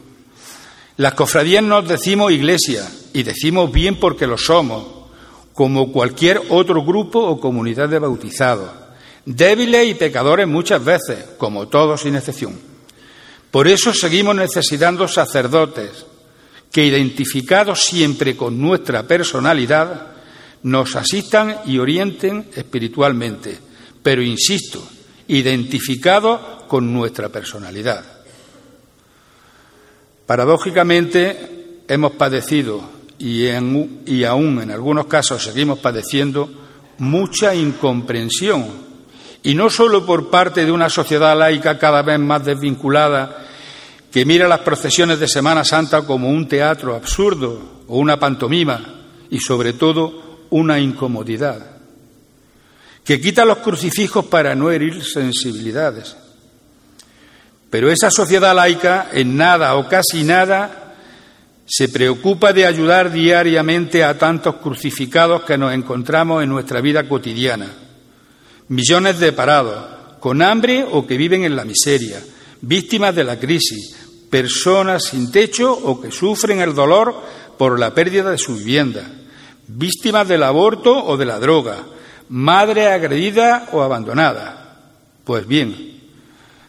Las cofradías nos decimos Iglesia y decimos bien porque lo somos, como cualquier otro grupo o comunidad de bautizados, débiles y pecadores muchas veces, como todos sin excepción. Por eso seguimos necesitando sacerdotes que, identificados siempre con nuestra personalidad, nos asistan y orienten espiritualmente, pero insisto, identificados con nuestra personalidad. Paradójicamente, hemos padecido y, aún en algunos casos seguimos padeciendo mucha incomprensión, y no solo por parte de una sociedad laica cada vez más desvinculada, que mira las procesiones de Semana Santa como un teatro absurdo o una pantomima, y sobre todo una incomodidad, que quita los crucifijos para no herir sensibilidades. Pero esa sociedad laica en nada o casi nada se preocupa de ayudar diariamente a tantos crucificados que nos encontramos en nuestra vida cotidiana. Millones de parados, con hambre o que viven en la miseria, víctimas de la crisis, personas sin techo o que sufren el dolor por la pérdida de su vivienda, víctimas del aborto o de la droga, madre agredida o abandonada. Pues bien,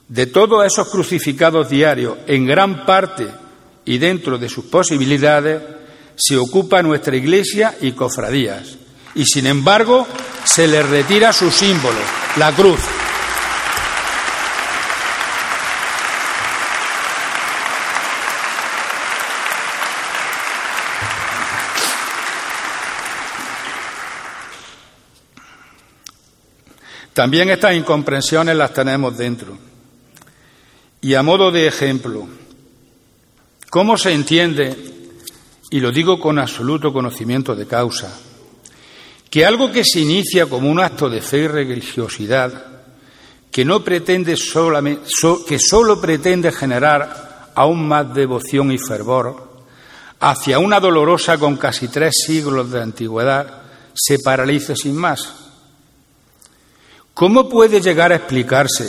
de todos esos crucificados diarios, en gran parte y dentro de sus posibilidades se ocupa nuestra Iglesia y cofradías. Y sin embargo se le retira su símbolo, la cruz. También estas incomprensiones las tenemos dentro. Y a modo de ejemplo, ¿Cómo se entiende, y lo digo con absoluto conocimiento de causa, que algo que se inicia como un acto de fe y religiosidad, que no pretende que solo pretende generar aún más devoción y fervor, hacia una dolorosa con casi tres siglos de antigüedad, se paralice sin más? ¿Cómo puede llegar a explicarse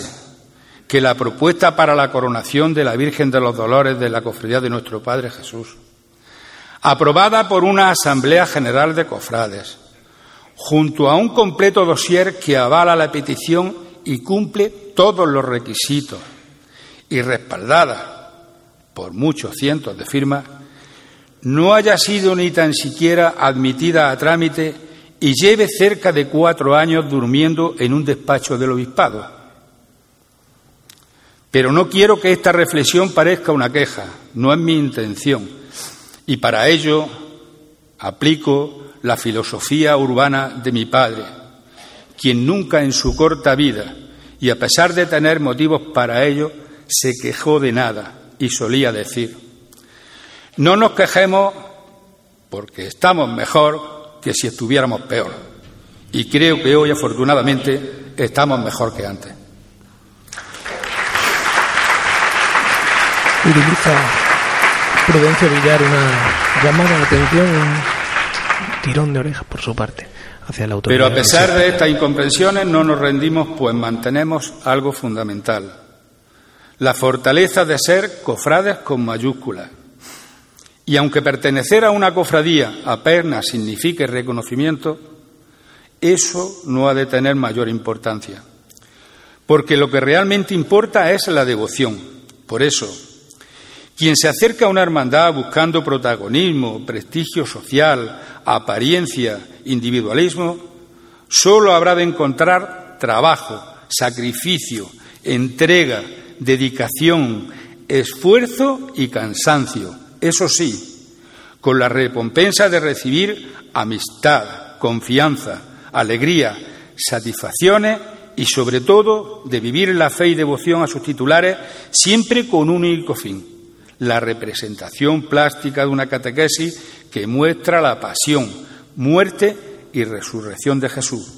que la propuesta para la coronación de la Virgen de los Dolores de la Cofradía de nuestro Padre Jesús, aprobada por una Asamblea General de Cofrades, junto a un completo dossier que avala la petición y cumple todos los requisitos, y respaldada por muchos cientos de firmas, no haya sido ni tan siquiera admitida a trámite y lleve cerca de cuatro años durmiendo en un despacho del obispado pero no quiero que esta reflexión parezca una queja, no es mi intención. Y para ello aplico la filosofía urbana de mi padre, quien nunca en su corta vida, y a pesar de tener motivos para ello, se quejó de nada y solía decir, no nos quejemos porque estamos mejor que si estuviéramos peor. Y creo que hoy, afortunadamente, estamos mejor que antes. utiliza Prudencio Villar una llamada de atención, tirón de orejas por su parte hacia la autoridad. Pero a pesar de estas incomprensiones no nos rendimos, pues mantenemos algo fundamental, la fortaleza de ser cofrades con mayúsculas. Y aunque pertenecer a una cofradía apenas signifique reconocimiento, eso no ha de tener mayor importancia, porque lo que realmente importa es la devoción. Por eso, quien se acerca a una hermandad buscando protagonismo, prestigio social, apariencia, individualismo, solo habrá de encontrar trabajo, sacrificio, entrega, dedicación, esfuerzo y cansancio. Eso sí, con la recompensa de recibir amistad, confianza, alegría, satisfacciones y sobre todo de vivir la fe y devoción a sus titulares siempre con un único fin, la representación plástica de una catequesis que muestra la pasión, muerte y resurrección de Jesús.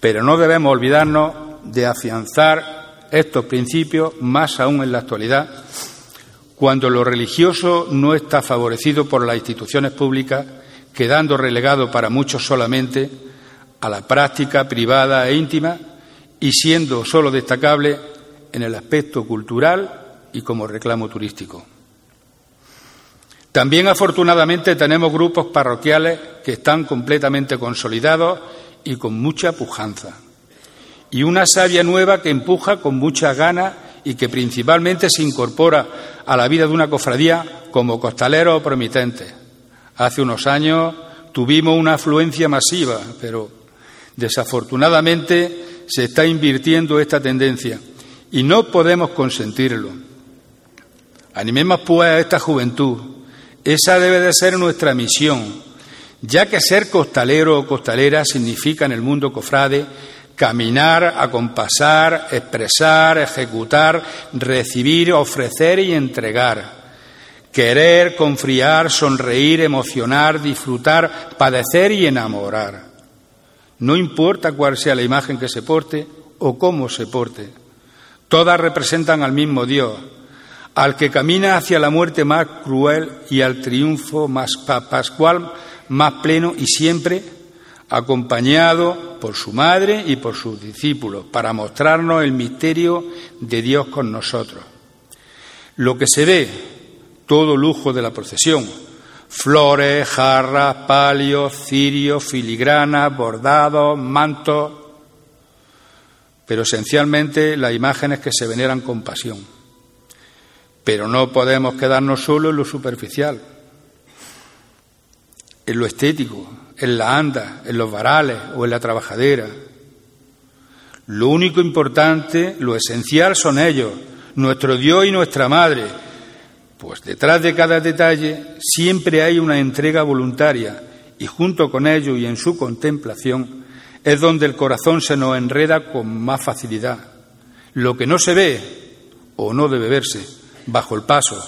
Pero no debemos olvidarnos de afianzar estos principios más aún en la actualidad, cuando lo religioso no está favorecido por las instituciones públicas, quedando relegado para muchos solamente a la práctica privada e íntima y siendo solo destacable en el aspecto cultural y como reclamo turístico. También, afortunadamente, tenemos grupos parroquiales que están completamente consolidados y con mucha pujanza. Y una savia nueva que empuja con mucha ganas y que principalmente se incorpora a la vida de una cofradía como costalero o promitente. Hace unos años tuvimos una afluencia masiva, pero desafortunadamente se está invirtiendo esta tendencia y no podemos consentirlo. Animemos pues a esta juventud. Esa debe de ser nuestra misión. ya que ser costalero o costalera significa en el mundo cofrade caminar, acompasar, expresar, ejecutar, recibir, ofrecer y entregar. Querer, confriar, sonreír, emocionar, disfrutar, padecer y enamorar. No importa cuál sea la imagen que se porte o cómo se porte. Todas representan al mismo Dios, al que camina hacia la muerte más cruel y al triunfo más pascual, más pleno y siempre acompañado por su madre y por sus discípulos, para mostrarnos el misterio de Dios con nosotros. Lo que se ve, todo lujo de la procesión, flores, jarras, palios, cirios, filigranas, bordados, mantos, pero esencialmente las imágenes que se veneran con pasión. Pero no podemos quedarnos solo en lo superficial, en lo estético, en la anda, en los varales o en la trabajadera. Lo único importante, lo esencial son ellos, nuestro Dios y nuestra Madre, pues detrás de cada detalle siempre hay una entrega voluntaria y junto con ello y en su contemplación es donde el corazón se nos enreda con más facilidad. Lo que no se ve o no debe verse bajo el paso,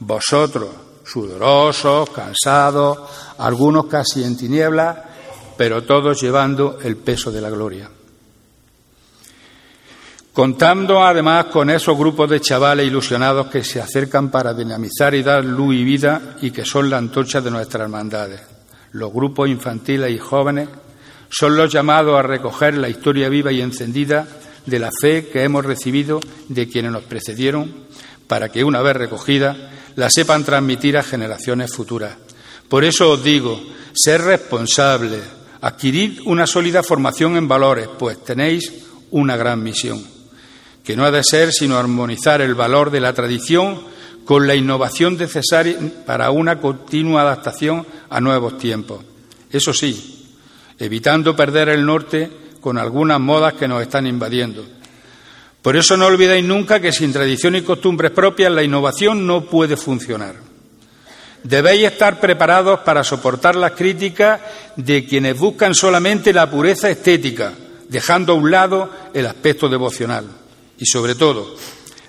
vosotros, sudorosos, cansados, algunos casi en tinieblas, pero todos llevando el peso de la gloria. Contando además con esos grupos de chavales ilusionados que se acercan para dinamizar y dar luz y vida y que son la antorcha de nuestras hermandades. Los grupos infantiles y jóvenes son los llamados a recoger la historia viva y encendida de la fe que hemos recibido de quienes nos precedieron para que una vez recogida la sepan transmitir a generaciones futuras. Por eso os digo, ser responsables, adquirid una sólida formación en valores, pues tenéis una gran misión, que no ha de ser sino armonizar el valor de la tradición con la innovación necesaria para una continua adaptación a nuevos tiempos. Eso sí, evitando perder el norte con algunas modas que nos están invadiendo por eso no olvidéis nunca que sin tradición y costumbres propias la innovación no puede funcionar. Debéis estar preparados para soportar las críticas de quienes buscan solamente la pureza estética, dejando a un lado el aspecto devocional. Y sobre todo,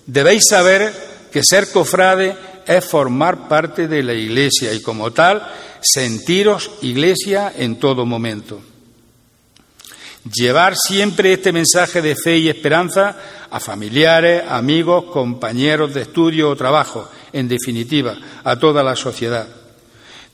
debéis saber que ser cofrade es formar parte de la Iglesia y como tal sentiros Iglesia en todo momento. Llevar siempre este mensaje de fe y esperanza a familiares, amigos, compañeros de estudio o trabajo, en definitiva, a toda la sociedad.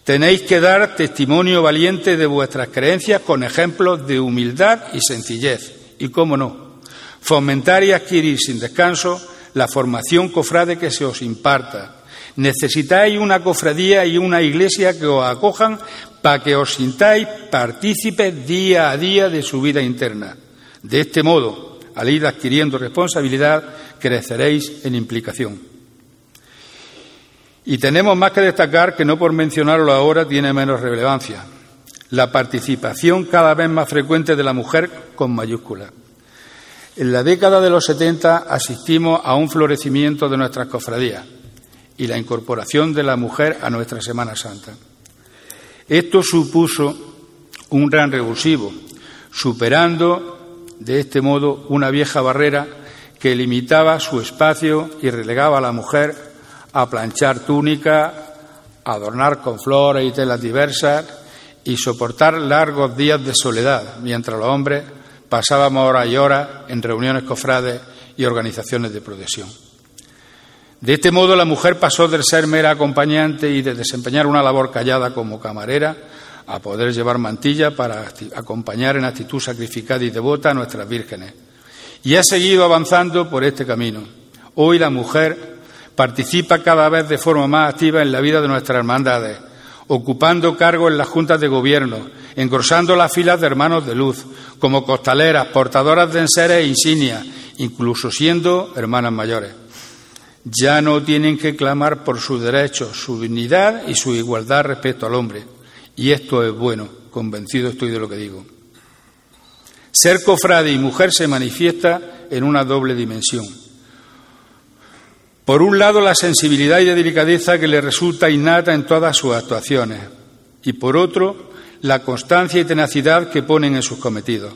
Tenéis que dar testimonio valiente de vuestras creencias con ejemplos de humildad y sencillez. Y cómo no, fomentar y adquirir sin descanso la formación cofrade que se os imparta. Necesitáis una cofradía y una iglesia que os acojan para que os sintáis partícipes día a día de su vida interna. De este modo, al ir adquiriendo responsabilidad, creceréis en implicación. Y tenemos más que destacar que no por mencionarlo ahora tiene menos relevancia. La participación cada vez más frecuente de la mujer con mayúscula. En la década de los 70 asistimos a un florecimiento de nuestras cofradías y la incorporación de la mujer a nuestra Semana Santa. Esto supuso un gran revulsivo, superando de este modo una vieja barrera que limitaba su espacio y relegaba a la mujer a planchar túnica, adornar con flores y telas diversas y soportar largos días de soledad, mientras los hombres pasábamos horas y horas en reuniones cofrades y organizaciones de procesión. De este modo, la mujer pasó de ser mera acompañante y de desempeñar una labor callada como camarera a poder llevar mantilla para acompañar en actitud sacrificada y devota a nuestras vírgenes. Y ha seguido avanzando por este camino. Hoy la mujer participa cada vez de forma más activa en la vida de nuestras hermandades, ocupando cargos en las juntas de gobierno, engrosando las filas de hermanos de luz, como costaleras, portadoras de enseres e insignias, incluso siendo hermanas mayores ya no tienen que clamar por sus derechos, su dignidad y su igualdad respecto al hombre. Y esto es bueno, convencido estoy de lo que digo. Ser cofrade y mujer se manifiesta en una doble dimensión. Por un lado, la sensibilidad y la delicadeza que le resulta innata en todas sus actuaciones. Y por otro, la constancia y tenacidad que ponen en sus cometidos.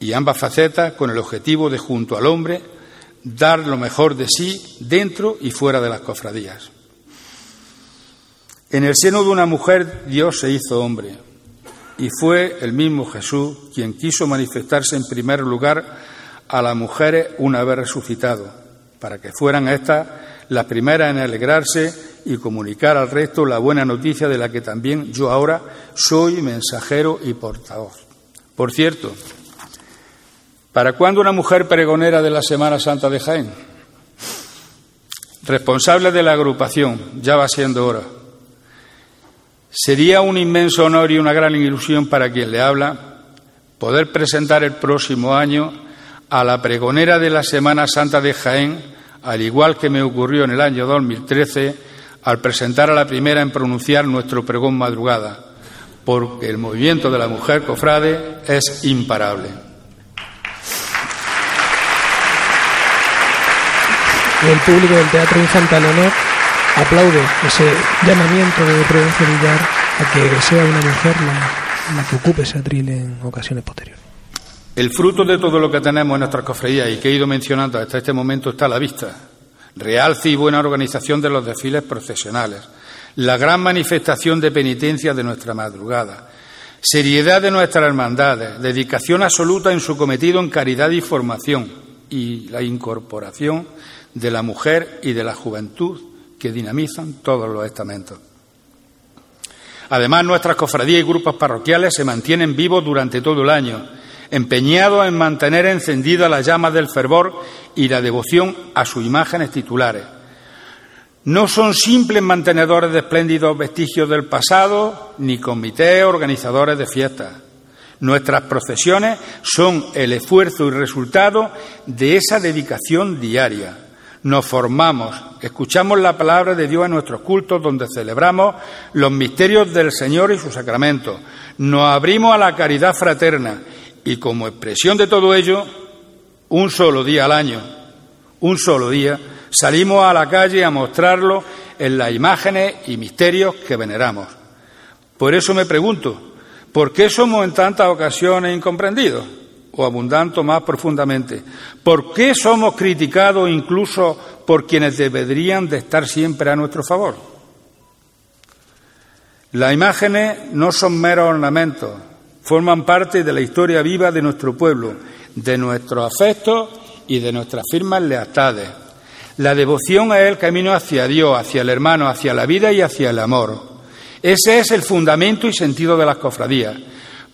Y ambas facetas con el objetivo de, junto al hombre, dar lo mejor de sí dentro y fuera de las cofradías. En el seno de una mujer Dios se hizo hombre y fue el mismo Jesús quien quiso manifestarse en primer lugar a las mujeres una vez resucitado, para que fueran estas las primeras en alegrarse y comunicar al resto la buena noticia de la que también yo ahora soy mensajero y portavoz. Por cierto, ¿para cuándo una mujer pregonera de la Semana Santa de Jaén? Responsable de la agrupación, ya va siendo hora. Sería un inmenso honor y una gran ilusión para quien le habla poder presentar el próximo año a la pregonera de la Semana Santa de Jaén, al igual que me ocurrió en el año 2013 al presentar a la primera en pronunciar nuestro pregón madrugada, porque el movimiento de la mujer cofrade es imparable. El público del Teatro Infanta Leonor aplaude ese llamamiento de Prudencia Villar a que sea una mujer la, la que ocupe ese atril en ocasiones posteriores. El fruto de todo lo que tenemos en nuestras cofradías y que he ido mencionando hasta este momento está a la vista. Realce y buena organización de los desfiles procesionales, la gran manifestación de penitencia de nuestra madrugada, seriedad de nuestras hermandades, dedicación absoluta en su cometido en caridad y formación y la incorporación de la mujer y de la juventud que dinamizan todos los estamentos. Además, nuestras cofradías y grupos parroquiales se mantienen vivos durante todo el año empeñado en mantener encendida la llama del fervor y la devoción a sus imágenes titulares. No son simples mantenedores de espléndidos vestigios del pasado, ni comités organizadores de fiestas. Nuestras procesiones son el esfuerzo y resultado de esa dedicación diaria. Nos formamos, escuchamos la palabra de Dios en nuestros cultos donde celebramos los misterios del Señor y sus sacramentos. Nos abrimos a la caridad fraterna y como expresión de todo ello, un solo día al año, un solo día, salimos a la calle a mostrarlo en las imágenes y misterios que veneramos. Por eso me pregunto, ¿por qué somos en tantas ocasiones incomprendidos? O abundando más profundamente, ¿por qué somos criticados incluso por quienes deberían de estar siempre a nuestro favor? Las imágenes no son meros ornamentos, forman parte de la historia viva de nuestro pueblo, de nuestros afectos y de nuestras firmas lealtades. La devoción es el camino hacia Dios, hacia el hermano, hacia la vida y hacia el amor. Ese es el fundamento y sentido de las cofradías,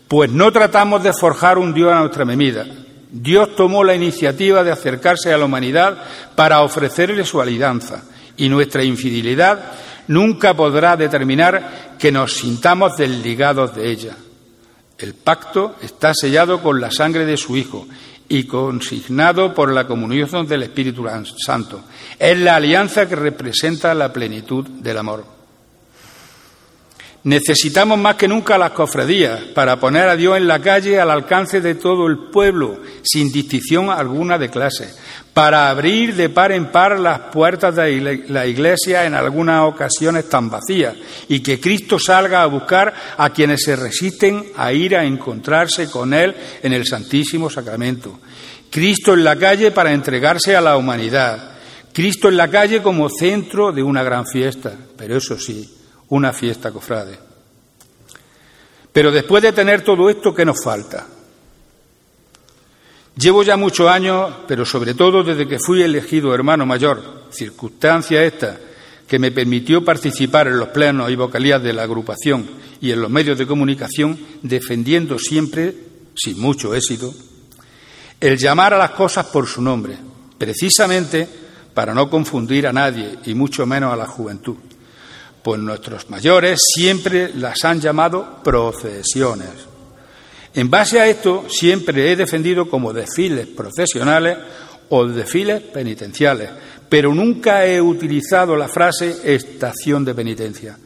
pues no tratamos de forjar un Dios a nuestra medida. Dios tomó la iniciativa de acercarse a la humanidad para ofrecerle su alianza, y nuestra infidelidad nunca podrá determinar que nos sintamos desligados de ella. El pacto está sellado con la sangre de su Hijo y consignado por la comunión del Espíritu Santo. Es la alianza que representa la plenitud del amor. Necesitamos más que nunca las cofradías para poner a Dios en la calle al alcance de todo el pueblo, sin distinción alguna de clase, para abrir de par en par las puertas de la iglesia en algunas ocasiones tan vacías y que Cristo salga a buscar a quienes se resisten a ir a encontrarse con Él en el Santísimo Sacramento. Cristo en la calle para entregarse a la humanidad. Cristo en la calle como centro de una gran fiesta, pero eso sí, una fiesta cofrade. Pero después de tener todo esto, ¿qué nos falta? Llevo ya muchos años, pero sobre todo desde que fui elegido hermano mayor, circunstancia esta que me permitió participar en los plenos y vocalías de la agrupación y en los medios de comunicación, defendiendo siempre, sin mucho éxito, el llamar a las cosas por su nombre, precisamente para no confundir a nadie y mucho menos a la juventud pues nuestros mayores siempre las han llamado procesiones. En base a esto, siempre he defendido como desfiles procesionales o desfiles penitenciales, pero nunca he utilizado la frase estación de penitencia.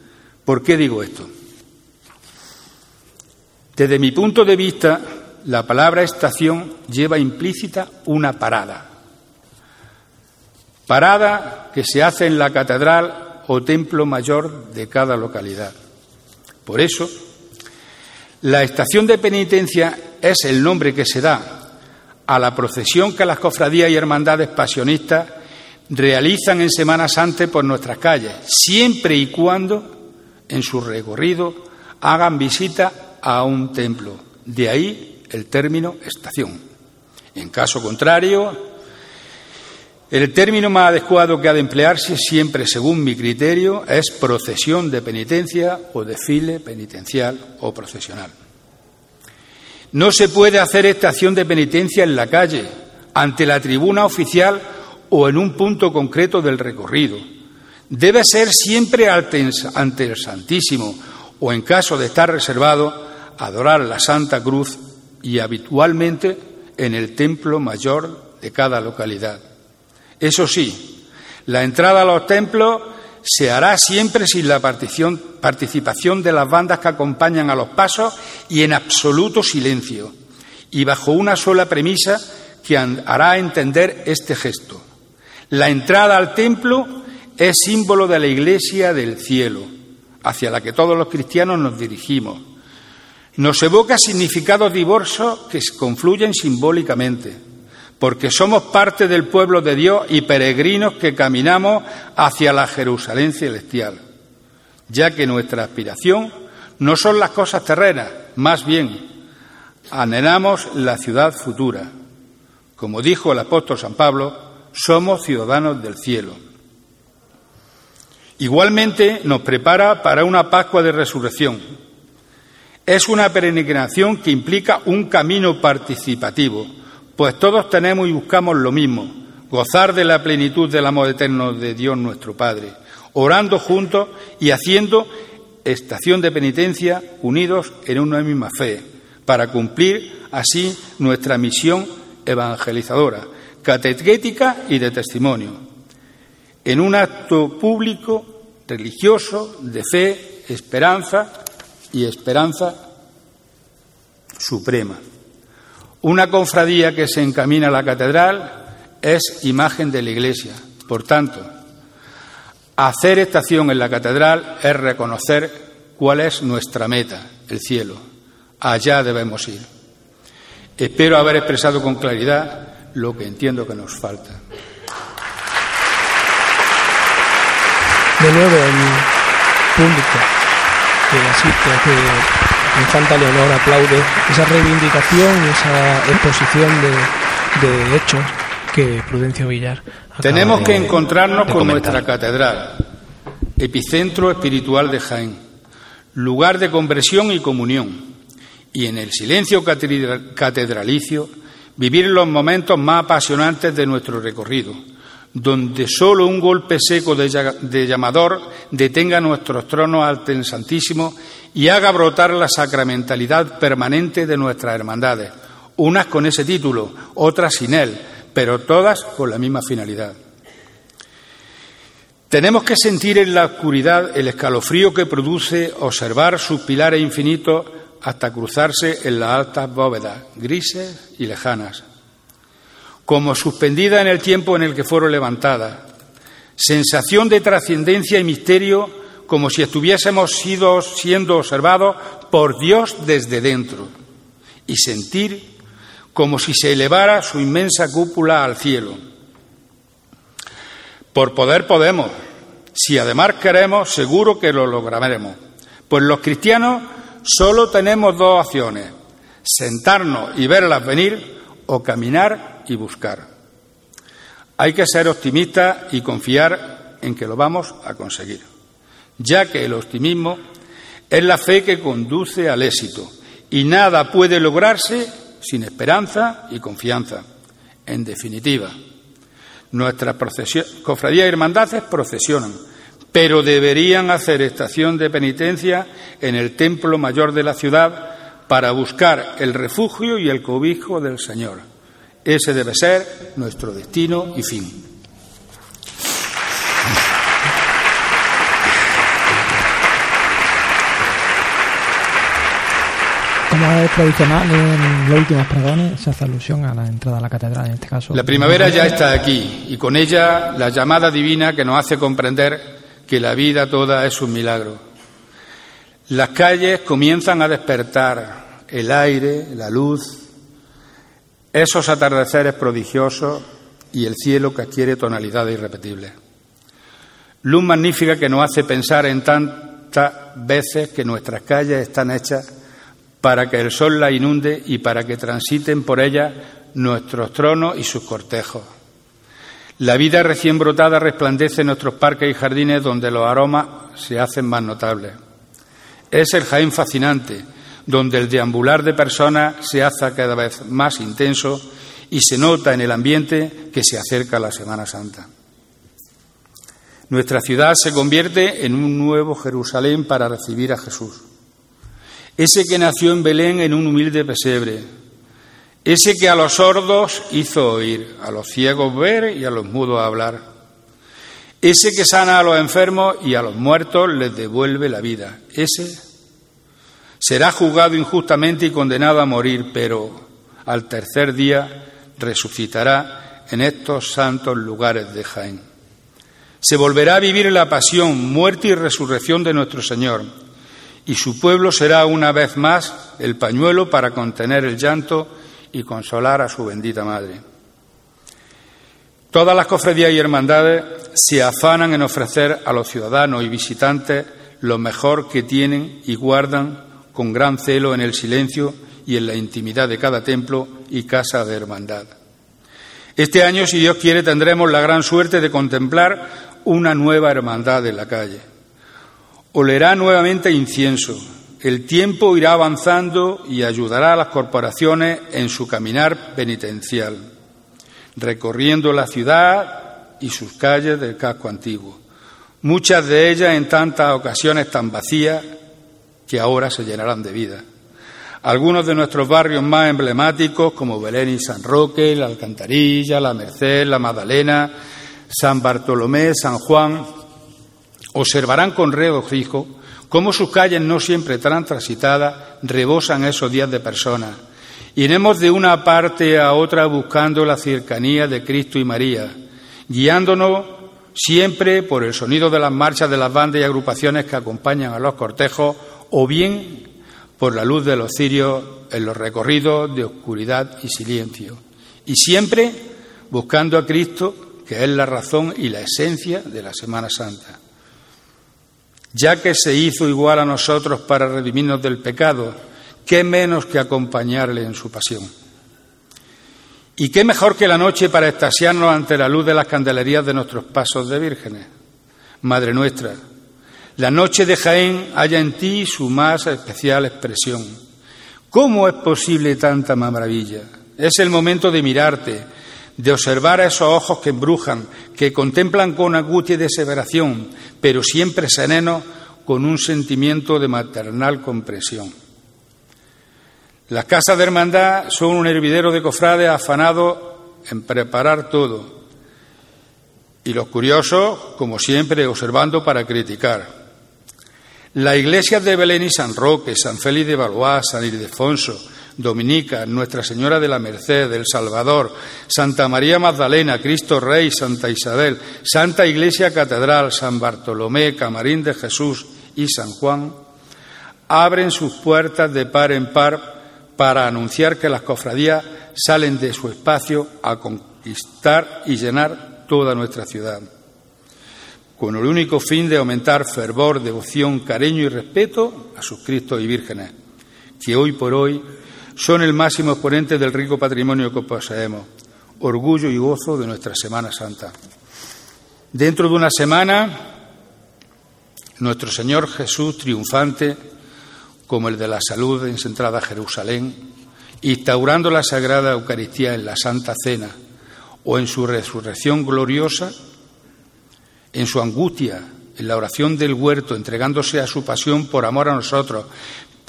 ¿Por qué digo esto? Desde mi punto de vista, la palabra estación lleva implícita una parada. Parada que se hace en la catedral o templo mayor de cada localidad. Por eso, La estación de penitencia es el nombre que se da a la procesión que las cofradías y hermandades pasionistas realizan en Semana Santa por nuestras calles, siempre y cuando en su recorrido hagan visita a un templo. De ahí el término estación. En caso contrario, el término más adecuado que ha de emplearse, siempre según mi criterio, es procesión de penitencia o desfile penitencial o procesional. No se puede hacer estación de penitencia en la calle, ante la tribuna oficial o en un punto concreto del recorrido. Debe ser siempre ante el Santísimo o, en caso de estar reservado, adorar la Santa Cruz y habitualmente en el templo mayor de cada localidad. Eso sí, la entrada a los templos se hará siempre sin la participación de las bandas que acompañan a los pasos y en absoluto silencio, y bajo una sola premisa que hará entender este gesto. La entrada al templo es símbolo de la Iglesia del cielo, hacia la que todos los cristianos nos dirigimos. Nos evoca significados diversos que confluyen simbólicamente porque somos parte del pueblo de Dios y peregrinos que caminamos hacia la Jerusalén celestial, ya que nuestra aspiración no son las cosas terrenas, más bien anhelamos la ciudad futura. Como dijo el apóstol San Pablo, somos ciudadanos del cielo. Igualmente nos prepara para una Pascua de Resurrección. Es una peregrinación que implica un camino participativo pues todos tenemos y buscamos lo mismo, gozar de la plenitud del amor eterno de Dios nuestro Padre, orando juntos y haciendo estación de penitencia unidos en una misma fe, para cumplir así nuestra misión evangelizadora, catequética y de testimonio, en un acto público, religioso, de fe, esperanza y esperanza suprema. Una confradía que se encamina a la catedral es imagen de la Iglesia. Por tanto, hacer estación en la catedral es reconocer cuál es nuestra meta, el cielo. Allá debemos ir. Espero haber expresado con claridad lo que entiendo que nos falta. De nuevo, el público que asiste a Infanta Leonor aplaude esa reivindicación y esa exposición de, hechos que Prudencio Villar. Tenemos que encontrarnos con nuestra catedral, epicentro espiritual de Jaén, lugar de conversión y comunión, y en el silencio catedralicio vivir los momentos más apasionantes de nuestro recorrido donde solo un golpe seco de llamador detenga nuestros tronos ante el Santísimo y haga brotar la sacramentalidad permanente de nuestras hermandades, unas con ese título, otras sin él, pero todas con la misma finalidad. Tenemos que sentir en la oscuridad el escalofrío que produce observar sus pilares infinitos hasta cruzarse en las altas bóvedas, grises y lejanas, como suspendida en el tiempo en el que fueron levantadas. Sensación de trascendencia y misterio como si estuviésemos siendo observados por Dios desde dentro. Y sentir como si se elevara su inmensa cúpula al cielo. Por poder podemos. Si además queremos, seguro que lo lograremos. Pues los cristianos solo tenemos dos opciones, sentarnos y verlas venir o caminar y buscar. Hay que ser optimista y confiar en que lo vamos a conseguir, ya que el optimismo es la fe que conduce al éxito y nada puede lograrse sin esperanza y confianza. En definitiva, nuestras cofradías y hermandades procesionan, pero deberían hacer estación de penitencia en el templo mayor de la ciudad para buscar el refugio y el cobijo del Señor. Ese debe ser nuestro destino y fin. Como es tradicional en los últimos pregones, se hace alusión a la entrada a la catedral en este caso. La primavera ya está aquí y con ella la llamada divina que nos hace comprender que la vida toda es un milagro. Las calles comienzan a despertar, el aire, la luz, esos atardeceres prodigiosos y el cielo que adquiere tonalidades irrepetibles. Luz magnífica que nos hace pensar en tantas veces que nuestras calles están hechas para que el sol la inunde y para que transiten por ellas nuestros tronos y sus cortejos. La vida recién brotada resplandece en nuestros parques y jardines donde los aromas se hacen más notables. Es el Jaén fascinante, donde el deambular de personas se hace cada vez más intenso y se nota en el ambiente que se acerca la Semana Santa. Nuestra ciudad se convierte en un nuevo Jerusalén para recibir a Jesús. Ese que nació en Belén en un humilde pesebre, ese que a los sordos hizo oír, a los ciegos ver y a los mudos hablar, ese que sana a los enfermos y a los muertos les devuelve la vida, ese será juzgado injustamente y condenado a morir, pero al tercer día resucitará en estos santos lugares de Jaén. Se volverá a vivir la pasión, muerte y resurrección de nuestro Señor, y su pueblo será una vez más el pañuelo para contener el llanto y consolar a su bendita Madre. Todas las cofradías y hermandades se afanan en ofrecer a los ciudadanos y visitantes lo mejor que tienen y guardan con gran celo en el silencio y en la intimidad de cada templo y casa de hermandad. Este año, si Dios quiere, tendremos la gran suerte de contemplar una nueva hermandad en la calle. Olerá nuevamente incienso. El tiempo irá avanzando y ayudará a las corporaciones en su caminar penitencial, recorriendo la ciudad y sus calles del casco antiguo, muchas de ellas en tantas ocasiones tan vacías que ahora se llenarán de vida. Algunos de nuestros barrios más emblemáticos, como Belén y San Roque, la Alcantarilla, la Merced, la Magdalena, San Bartolomé, San Juan, observarán con regocijo cómo sus calles no siempre tan transitadas rebosan esos días de personas. Iremos de una parte a otra buscando la cercanía de Cristo y María, guiándonos siempre por el sonido de las marchas de las bandas y agrupaciones que acompañan a los cortejos o bien por la luz de los cirios en los recorridos de oscuridad y silencio. Y siempre buscando a Cristo, que es la razón y la esencia de la Semana Santa. Ya que se hizo igual a nosotros para redimirnos del pecado, ¿qué menos que acompañarle en su pasión? ¿Y qué mejor que la noche para extasiarnos ante la luz de las candelerías de nuestros pasos de vírgenes? Madre nuestra, la noche de Jaén haya en ti su más especial expresión. ¿Cómo es posible tanta maravilla? Es el momento de mirarte, de observar a esos ojos que embrujan, que contemplan con angustia y desesperación, pero siempre serenos con un sentimiento de maternal comprensión. Las casas de hermandad son un hervidero de cofrades afanados en preparar todo. Y los curiosos, como siempre, observando para criticar. Las iglesias de Belén y San Roque, San Félix de Valois, San Ildefonso, Dominica, Nuestra Señora de la Merced, del Salvador, Santa María Magdalena, Cristo Rey, Santa Isabel, Santa Iglesia Catedral, San Bartolomé, Camarín de Jesús y San Juan, abren sus puertas de par en par para anunciar que las cofradías salen de su espacio a conquistar y llenar toda nuestra ciudad con el único fin de aumentar fervor, devoción, cariño y respeto a sus Cristos y vírgenes, que hoy por hoy son el máximo exponente del rico patrimonio que poseemos, orgullo y gozo de nuestra Semana Santa. Dentro de una semana, nuestro Señor Jesús triunfante, como el de la salud en su entrada a Jerusalén, instaurando la Sagrada Eucaristía en la Santa Cena o en su resurrección gloriosa, en su angustia, en la oración del huerto, entregándose a su pasión por amor a nosotros,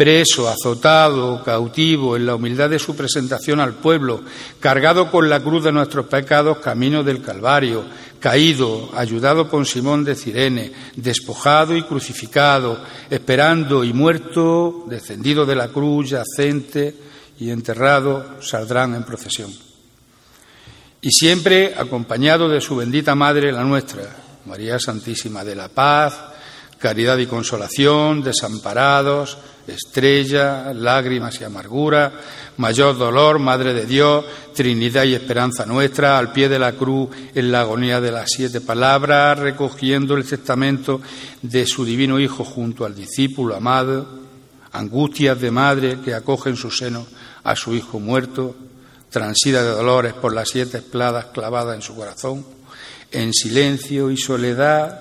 preso, azotado, cautivo, en la humildad de su presentación al pueblo, cargado con la cruz de nuestros pecados, camino del Calvario, caído, ayudado con Simón de Cirene, despojado y crucificado, esperando y muerto, descendido de la cruz, yacente y enterrado, saldrán en procesión. Y siempre acompañado de su bendita Madre, la nuestra, María Santísima de la Paz, caridad y consolación, desamparados, estrella, lágrimas y amargura, mayor dolor, Madre de Dios, Trinidad y esperanza nuestra, al pie de la cruz, en la agonía de las siete palabras, recogiendo el testamento de su divino Hijo junto al discípulo amado, angustias de madre que acoge en su seno a su Hijo muerto, transida de dolores por las siete espladas clavadas en su corazón, en silencio y soledad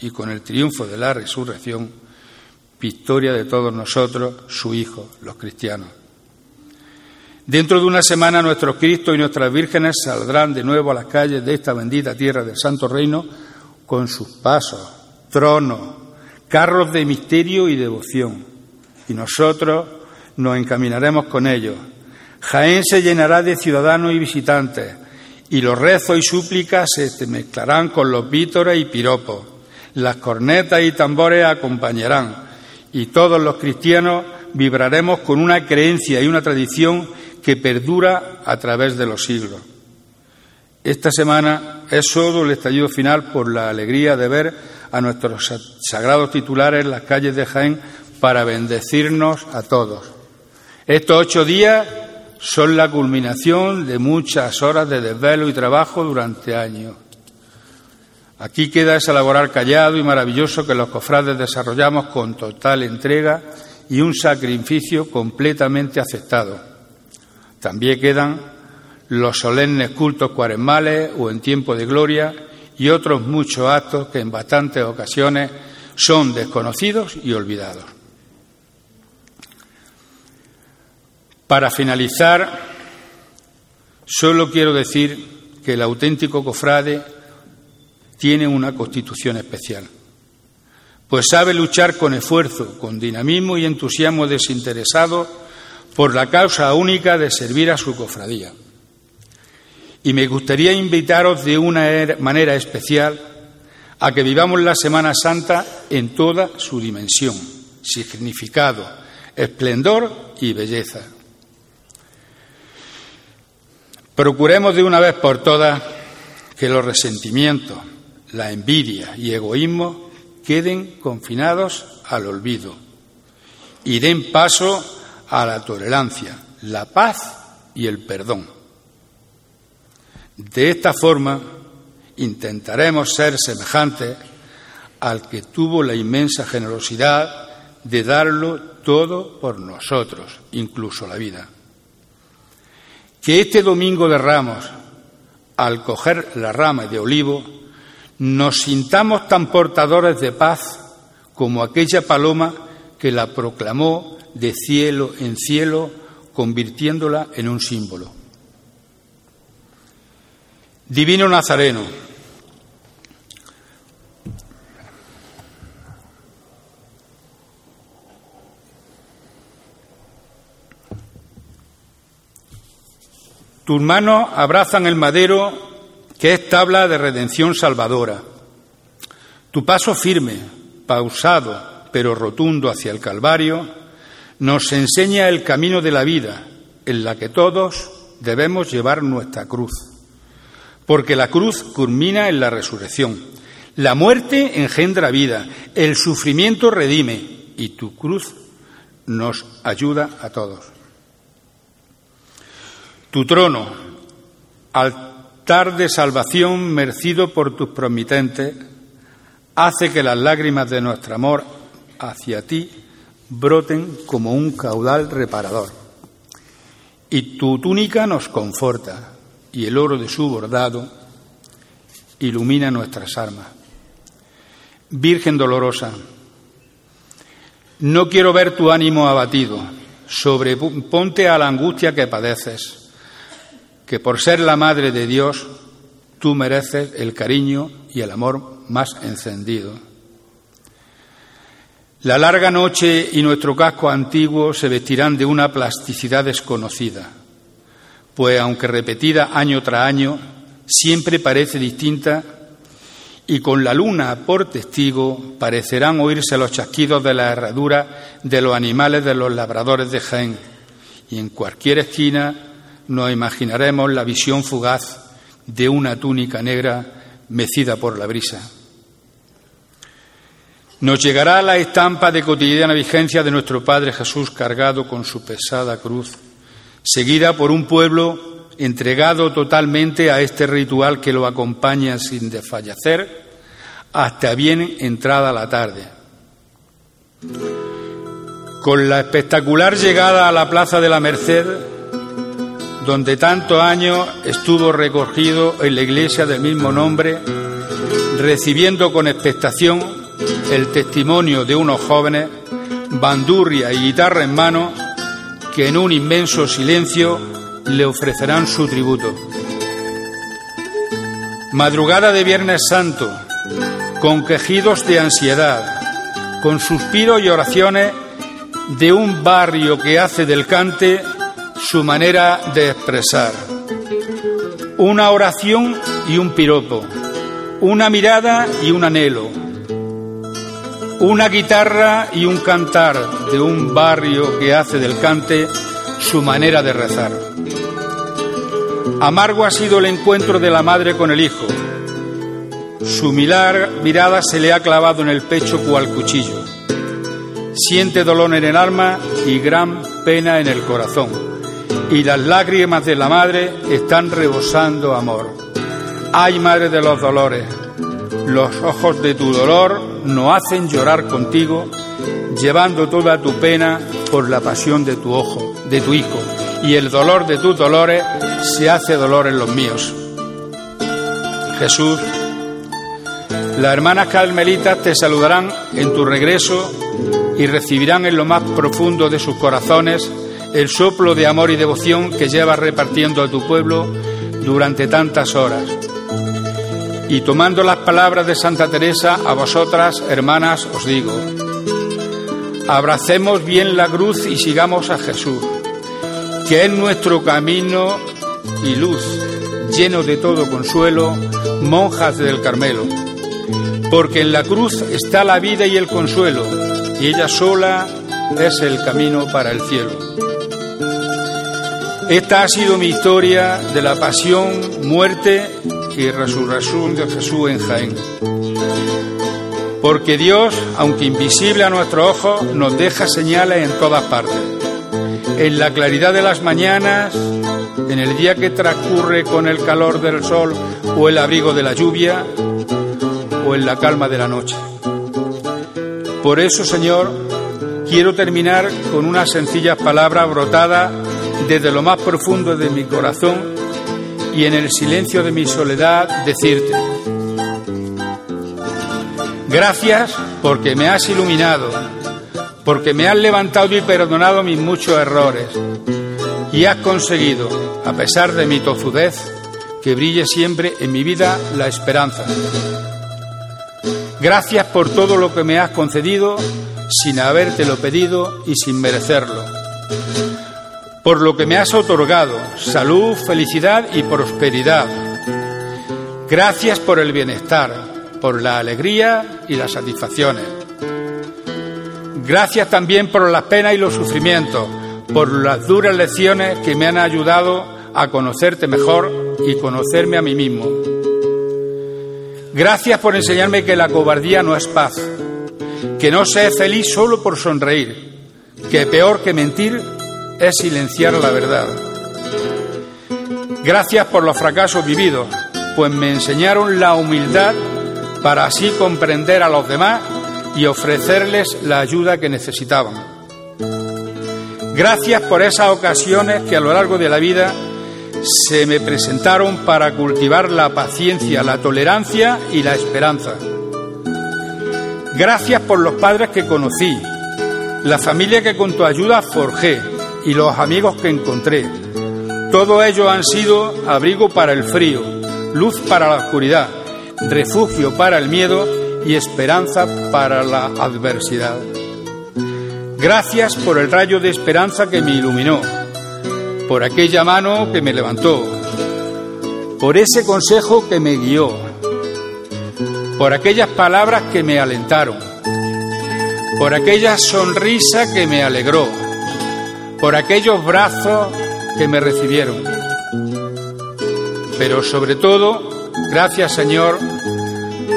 y con el triunfo de la resurrección, victoria de todos nosotros, su Hijo, los cristianos. Dentro de una semana nuestros Cristo y nuestras vírgenes saldrán de nuevo a las calles de esta bendita tierra del Santo Reino con sus pasos, tronos, carros de misterio y devoción. Y nosotros nos encaminaremos con ellos. Jaén se llenará de ciudadanos y visitantes, y los rezos y súplicas se mezclarán con los vítores y piropos. Las cornetas y tambores acompañarán, y todos los cristianos vibraremos con una creencia y una tradición que perdura a través de los siglos. Esta semana es solo el estallido final por la alegría de ver a nuestros sagrados titulares en las calles de Jaén para bendecirnos a todos. Estos ocho días son la culminación de muchas horas de desvelo y trabajo durante años. Aquí queda ese laboral callado y maravilloso que los cofrades desarrollamos con total entrega y un sacrificio completamente aceptado. También quedan los solemnes cultos cuaresmales o en tiempo de gloria y otros muchos actos que en bastantes ocasiones son desconocidos y olvidados. Para finalizar, solo quiero decir que el auténtico cofrade tiene una constitución especial, pues sabe luchar con esfuerzo, con dinamismo y entusiasmo desinteresado por la causa única de servir a su cofradía. Y me gustaría invitaros de una er-, manera especial a que vivamos la Semana Santa en toda su dimensión, significado, esplendor y belleza. Procuremos de una vez por todas que los resentimientos, la envidia y egoísmo queden confinados al olvido y den paso a la tolerancia, la paz y el perdón. De esta forma intentaremos ser semejantes al que tuvo la inmensa generosidad de darlo todo por nosotros, incluso la vida. Que este domingo de ramos, al coger la rama de olivo, nos sintamos tan portadores de paz como aquella paloma que la proclamó de cielo en cielo, convirtiéndola en un símbolo. Divino Nazareno, Tus manos abrazan el madero que es tabla de redención salvadora. Tu paso firme, pausado, pero rotundo hacia el Calvario, nos enseña el camino de la vida en la que todos debemos llevar nuestra cruz. Porque la cruz culmina en la resurrección. La muerte engendra vida, el sufrimiento redime y tu cruz nos ayuda a todos. Tu trono, altar de salvación mercido por tus promitentes, hace que las lágrimas de nuestro amor hacia ti broten como un caudal reparador. Y tu túnica nos conforta y el oro de su bordado ilumina nuestras armas. Virgen dolorosa, no quiero ver tu ánimo abatido, sobreponte a la angustia que padeces que por ser la Madre de Dios tú mereces el cariño y el amor más encendido. La larga noche y nuestro casco antiguo se vestirán de una plasticidad desconocida, pues aunque repetida año tras año, siempre parece distinta y con la luna por testigo parecerán oírse los chasquidos de la herradura de los animales de los labradores de Jaén y en cualquier esquina nos imaginaremos la visión fugaz de una túnica negra mecida por la brisa. Nos llegará la estampa de cotidiana vigencia de nuestro Padre Jesús cargado con su pesada cruz, seguida por un pueblo entregado totalmente a este ritual que lo acompaña sin desfallecer hasta bien entrada la tarde. Con la espectacular llegada a la Plaza de la Merced, donde tantos años estuvo recogido en la iglesia del mismo nombre, recibiendo con expectación el testimonio de unos jóvenes, bandurria y guitarra en mano, que en un inmenso silencio le ofrecerán su tributo. Madrugada de Viernes Santo, con quejidos de ansiedad, con suspiros y oraciones de un barrio que hace del cante su manera de expresar. Una oración y un piropo, una mirada y un anhelo, una guitarra y un cantar de un barrio que hace del cante su manera de rezar. Amargo ha sido el encuentro de la madre con el hijo. Su milar, mirada se le ha clavado en el pecho cual cuchillo. Siente dolor en el alma y gran pena en el corazón. Y las lágrimas de la madre están rebosando amor. Ay, madre de los dolores, los ojos de tu dolor no hacen llorar contigo, llevando toda tu pena por la pasión de tu ojo, de tu hijo, y el dolor de tus dolores se hace dolor en los míos. Jesús, las hermanas carmelitas te saludarán en tu regreso y recibirán en lo más profundo de sus corazones el soplo de amor y devoción que llevas repartiendo a tu pueblo durante tantas horas. Y tomando las palabras de Santa Teresa, a vosotras, hermanas, os digo, abracemos bien la cruz y sigamos a Jesús, que es nuestro camino y luz, lleno de todo consuelo, monjas del Carmelo, porque en la cruz está la vida y el consuelo, y ella sola es el camino para el cielo. Esta ha sido mi historia de la pasión, muerte y resurrección de Jesús en Jaén. Porque Dios, aunque invisible a nuestros ojos, nos deja señales en todas partes. En la claridad de las mañanas, en el día que transcurre con el calor del sol o el abrigo de la lluvia, o en la calma de la noche. Por eso, Señor, quiero terminar con unas sencillas palabras brotadas desde lo más profundo de mi corazón y en el silencio de mi soledad decirte, gracias porque me has iluminado, porque me has levantado y perdonado mis muchos errores y has conseguido, a pesar de mi tozudez, que brille siempre en mi vida la esperanza. Gracias por todo lo que me has concedido sin habértelo pedido y sin merecerlo. Por lo que me has otorgado, salud, felicidad y prosperidad. Gracias por el bienestar, por la alegría y las satisfacciones. Gracias también por las penas y los sufrimientos, por las duras lecciones que me han ayudado a conocerte mejor y conocerme a mí mismo. Gracias por enseñarme que la cobardía no es paz, que no sé feliz solo por sonreír, que peor que mentir es silenciar la verdad. Gracias por los fracasos vividos, pues me enseñaron la humildad para así comprender a los demás y ofrecerles la ayuda que necesitaban. Gracias por esas ocasiones que a lo largo de la vida se me presentaron para cultivar la paciencia, la tolerancia y la esperanza. Gracias por los padres que conocí, la familia que con tu ayuda forjé y los amigos que encontré. Todos ellos han sido abrigo para el frío, luz para la oscuridad, refugio para el miedo y esperanza para la adversidad. Gracias por el rayo de esperanza que me iluminó por aquella mano que me levantó, por ese consejo que me guió, por aquellas palabras que me alentaron, por aquella sonrisa que me alegró, por aquellos brazos que me recibieron. Pero sobre todo, gracias Señor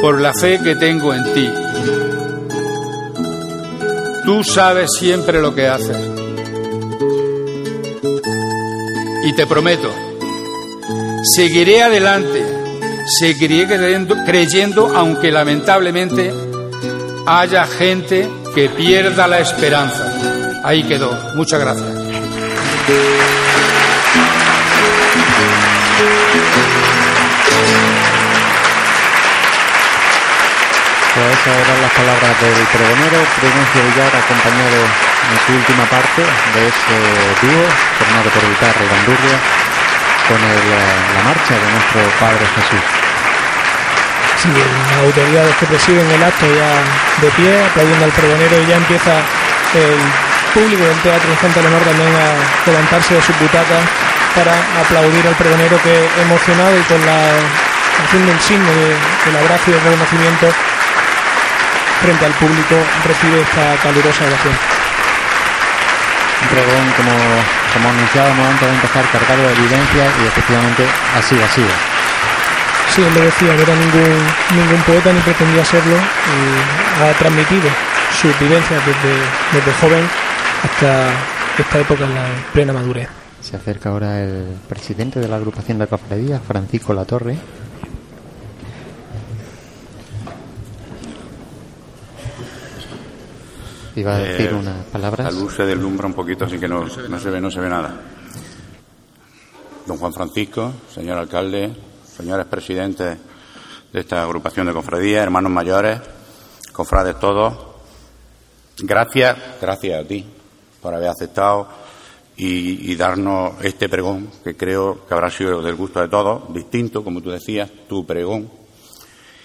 por la fe que tengo en ti. Tú sabes siempre lo que haces. Y te prometo, seguiré adelante, seguiré creyendo, creyendo aunque lamentablemente haya gente que pierda la esperanza. Ahí quedó. Muchas gracias. Pues esas eran las palabras del pregonero Prudencio Villar, acompañado en su última parte de ese dúo formado por guitarra y bandurria con el, la marcha de nuestro Padre Jesús. Sí, las autoridades que presiden el acto ya de pie, aplaudiendo al pregonero y ya empieza el público del Teatro Infante Leonor también a levantarse de sus butacas para aplaudir al pregonero que emocionado y con la haciendo el signo de, del abrazo y del reconocimiento frente al público recibe esta calurosa ovación. Un pregón, como, como anunciábamos antes de empezar, cargado de evidencia y efectivamente así ha sido. Sí, él lo decía, no era ningún, ningún poeta ni pretendía serlo y ha transmitido sus vivencias desde, desde joven hasta esta época en la plena madurez. Se acerca ahora el presidente de la agrupación de cofradía, Francisco Latorre. Iba a decir Eh, unas palabras. La luz se deslumbra un poquito, así que no, no se ve, no se ve nada. Don Juan Francisco, señor alcalde, señores presidentes de esta agrupación de cofradías, hermanos mayores, cofrades todos, gracias, gracias a ti por haber aceptado y, darnos este pregón, que creo que habrá sido del gusto de todos, distinto, como tú decías, tu pregón.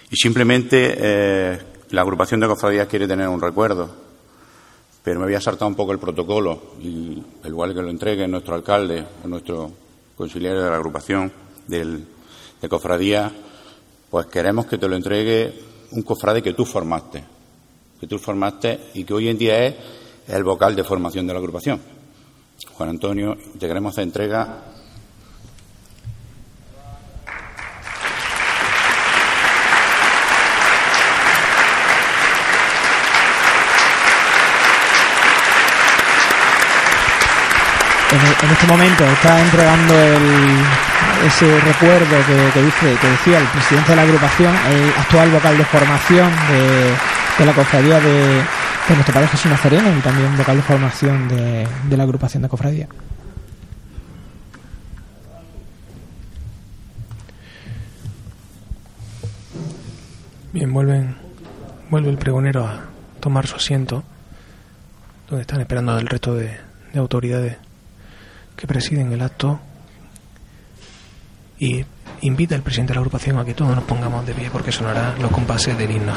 Y simplemente eh, la agrupación de cofradías quiere tener un recuerdo, pero me había saltado un poco el protocolo y el igual que lo entregue nuestro alcalde nuestro conciliario de la agrupación del, de cofradía, pues queremos que te lo entregue un cofrade que tú formaste, que tú formaste y que hoy en día es el vocal de formación de la agrupación. Juan Antonio, te queremos hacer entrega en, este momento está entregando el, ese recuerdo que, decía el presidente de la agrupación, el actual vocal de formación de, de la cofradía de, de nuestro Padre Jesús Nazareno y también vocal de formación de, de la agrupación de cofradía. Bien, vuelven, vuelve el pregonero a tomar su asiento, donde están esperando el resto de, de autoridades que presiden el acto y invita al presidente de la agrupación a que todos nos pongamos de pie porque sonará los compases del himno.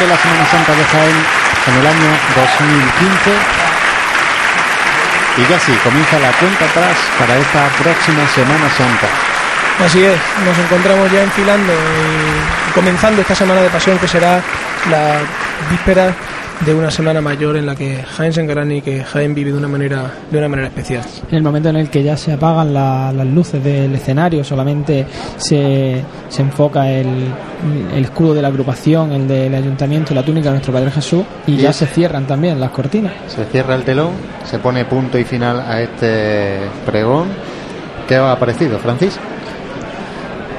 De la Semana Santa de Jaén en el año 2015. Y ya sí, comienza la cuenta atrás para esta próxima Semana Santa. Así es, nos encontramos ya enfilando y comenzando esta semana de pasión que será la víspera de una semana mayor en la que Jaén se engrana y que Jaén vive de una manera de una manera especial. En el momento en el que ya se apagan la- las luces del escenario, solamente se, se enfoca el, el escudo de la agrupación, el del ayuntamiento la túnica de nuestro Padre Jesús, y, Y ya es- se cierran también las cortinas. Se cierra el telón, se pone punto y final a este pregón. ¿Qué os ha parecido, Francis?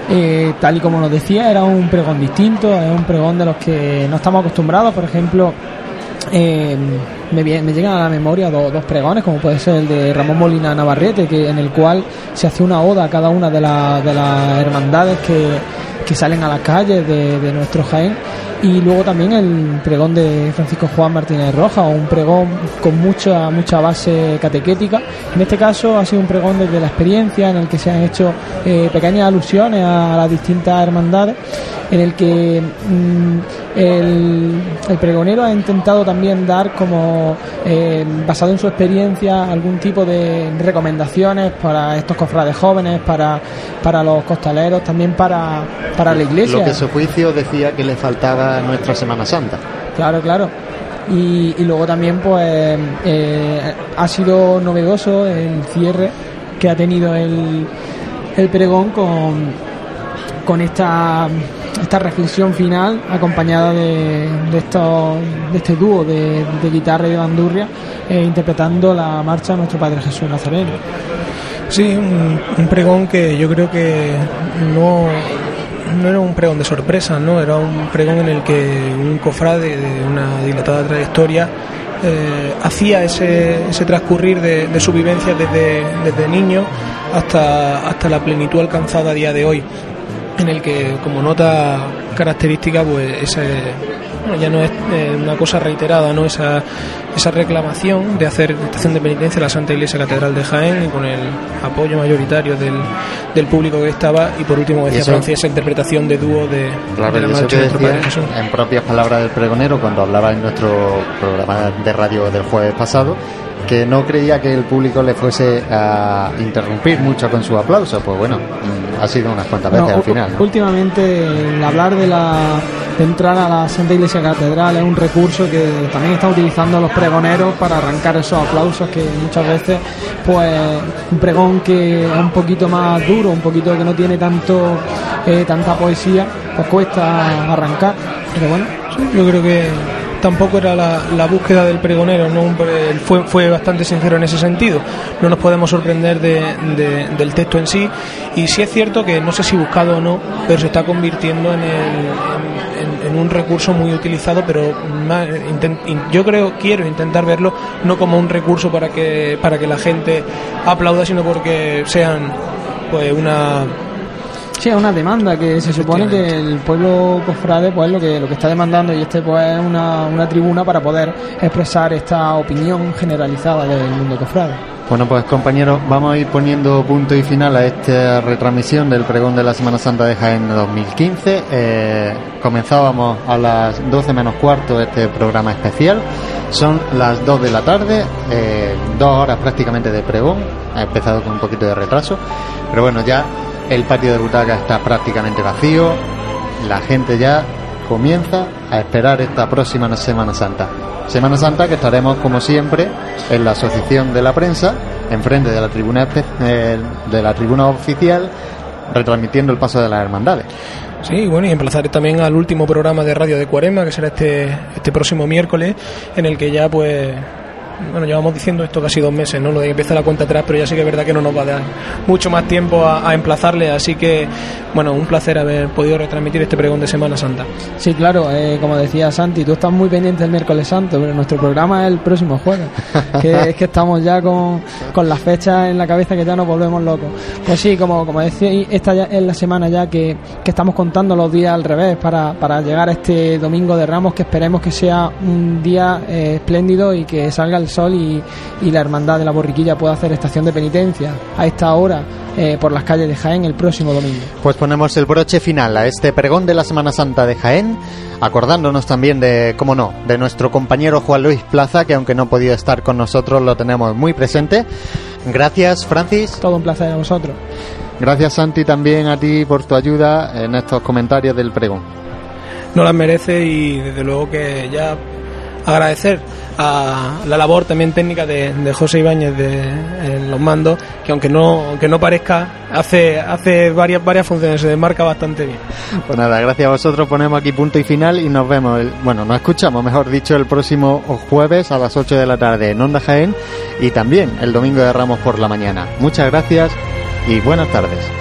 Eh, tal y como nos decía, era un pregón distinto, es un pregón de los que no estamos acostumbrados. Por ejemplo, eh, me, me llegan a la memoria do- dos pregones, como puede ser el de Ramón Molina Navarrete, que en el cual se hace una oda a cada una de, la- de las hermandades que, que salen a las calles de, nuestro Jaén. Y luego también el pregón de Francisco Juan Martínez Roja, un pregón con mucha mucha base catequética. En este caso ha sido un pregón desde la experiencia, en el que se han hecho eh, pequeñas alusiones a, las distintas hermandades, en el que mm, el, el pregonero ha intentado también dar como, eh, basado en su experiencia, algún tipo de recomendaciones para estos cofrades jóvenes, para, para los costaleros, también para, para la iglesia. Lo que su juicio decía que le faltaba a nuestra Semana Santa. Claro, claro. Y, y luego también, pues, eh, ha sido novedoso el cierre que ha tenido el, el pregón con, con esta, esta reflexión final acompañada de, de, estos, de este dúo de, de guitarra y de bandurria eh, interpretando la marcha de nuestro Padre Jesús Nazareno. Sí, un, un pregón que yo creo que no, no era un pregón de sorpresa, ¿no? Era un pregón en el que un cofrade de una dilatada trayectoria eh, hacía ese, ese transcurrir de, de su vivencia desde, desde niño hasta, hasta la plenitud alcanzada a día de hoy, en el que como nota característica pues ese, bueno, ya no es eh, una cosa reiterada, ¿no? Esa, esa reclamación de hacer estación de penitencia en la Santa Iglesia Catedral de Jaén y con el apoyo mayoritario del, del público que estaba y por último decía Francia esa interpretación de dúo de, Claro, de la marcha de nuestro Padre Jesús. en propias palabras del pregonero cuando hablaba en nuestro programa de radio del jueves pasado, que no creía que el público le fuese a interrumpir mucho con su aplauso. Pues bueno, mm, ha sido unas cuantas veces No, al final. ¿no? Últimamente el hablar de la de entrar a la Santa Iglesia Catedral es un recurso que también están utilizando los pregoneros para arrancar esos aplausos que muchas veces pues un pregón que es un poquito más duro, un poquito que no tiene tanto eh, tanta poesía, pues cuesta arrancar. Pero bueno, Sí, yo creo que tampoco era la, la búsqueda del pregonero, ¿no? Fue, fue bastante sincero en ese sentido. No nos podemos sorprender de- de- del texto en sí. Y sí es cierto que no sé si buscado o no, pero se está convirtiendo en, el- un recurso muy utilizado, pero yo creo, quiero intentar verlo no como un recurso para que, para que la gente aplauda, sino porque sean pues una Sí, es una demanda que se supone que el pueblo cofrade pues lo que lo que está demandando y este pues es una, una tribuna para poder expresar esta opinión generalizada del mundo cofrade. Bueno, pues compañeros, vamos a ir poniendo punto y final a esta retransmisión del pregón de la Semana Santa de Jaén 2015. Eh, comenzábamos a las 12 menos cuarto este programa especial. Son las 2 de la tarde, eh, dos horas prácticamente de pregón. Ha empezado con un poquito de retraso, pero bueno, ya el patio de butaca está prácticamente vacío. La gente ya comienza a esperar esta próxima Semana Santa. Semana Santa que estaremos como siempre en la Asociación de la Prensa, enfrente de la tribuna eh, de la tribuna oficial, retransmitiendo el paso de las hermandades. Sí, bueno, y emplazar también al último programa de Radio de Cuaresma, que será este, este próximo miércoles, en el que ya, pues, bueno, llevamos diciendo esto casi dos meses, ¿no? Lo de que empieza la cuenta atrás, pero ya sí que es verdad que no nos va a dar mucho más tiempo a, a emplazarle, así que, bueno, un placer haber podido retransmitir este pregón de Semana Santa. Sí, claro, eh, como decía Santi, tú estás muy pendiente del miércoles santo, pero nuestro programa es el próximo jueves. que es que estamos ya con, con las fechas en la cabeza que ya nos volvemos locos. Pues sí, como, como decía, esta ya es la semana ya que, que estamos contando los días al revés para, para llegar a este domingo de Ramos, que esperemos que sea un día eh, espléndido y que salga el sol y, y la hermandad de la borriquilla pueda hacer estación de penitencia a esta hora eh, por las calles de Jaén el próximo domingo. Pues ponemos el broche final a este pregón de la Semana Santa de Jaén, acordándonos también de, cómo no, de nuestro compañero Juan Luis Plaza, que aunque no podía estar con nosotros, lo tenemos muy presente. Gracias, Francis. Todo un placer a vosotros. Gracias, Santi, también a ti por tu ayuda en estos comentarios del pregón. No las merece y desde luego que ya agradecer a la labor también técnica de, de José Ibáñez de, en los mandos, que aunque no, aunque no parezca, hace, hace varias, varias funciones, se desmarca bastante bien. Pues nada, gracias a vosotros ponemos aquí punto y final y nos vemos, bueno, nos escuchamos, mejor dicho, el próximo jueves a las 8 de la tarde en Onda Jaén y también el domingo de Ramos por la mañana. Muchas gracias y buenas tardes.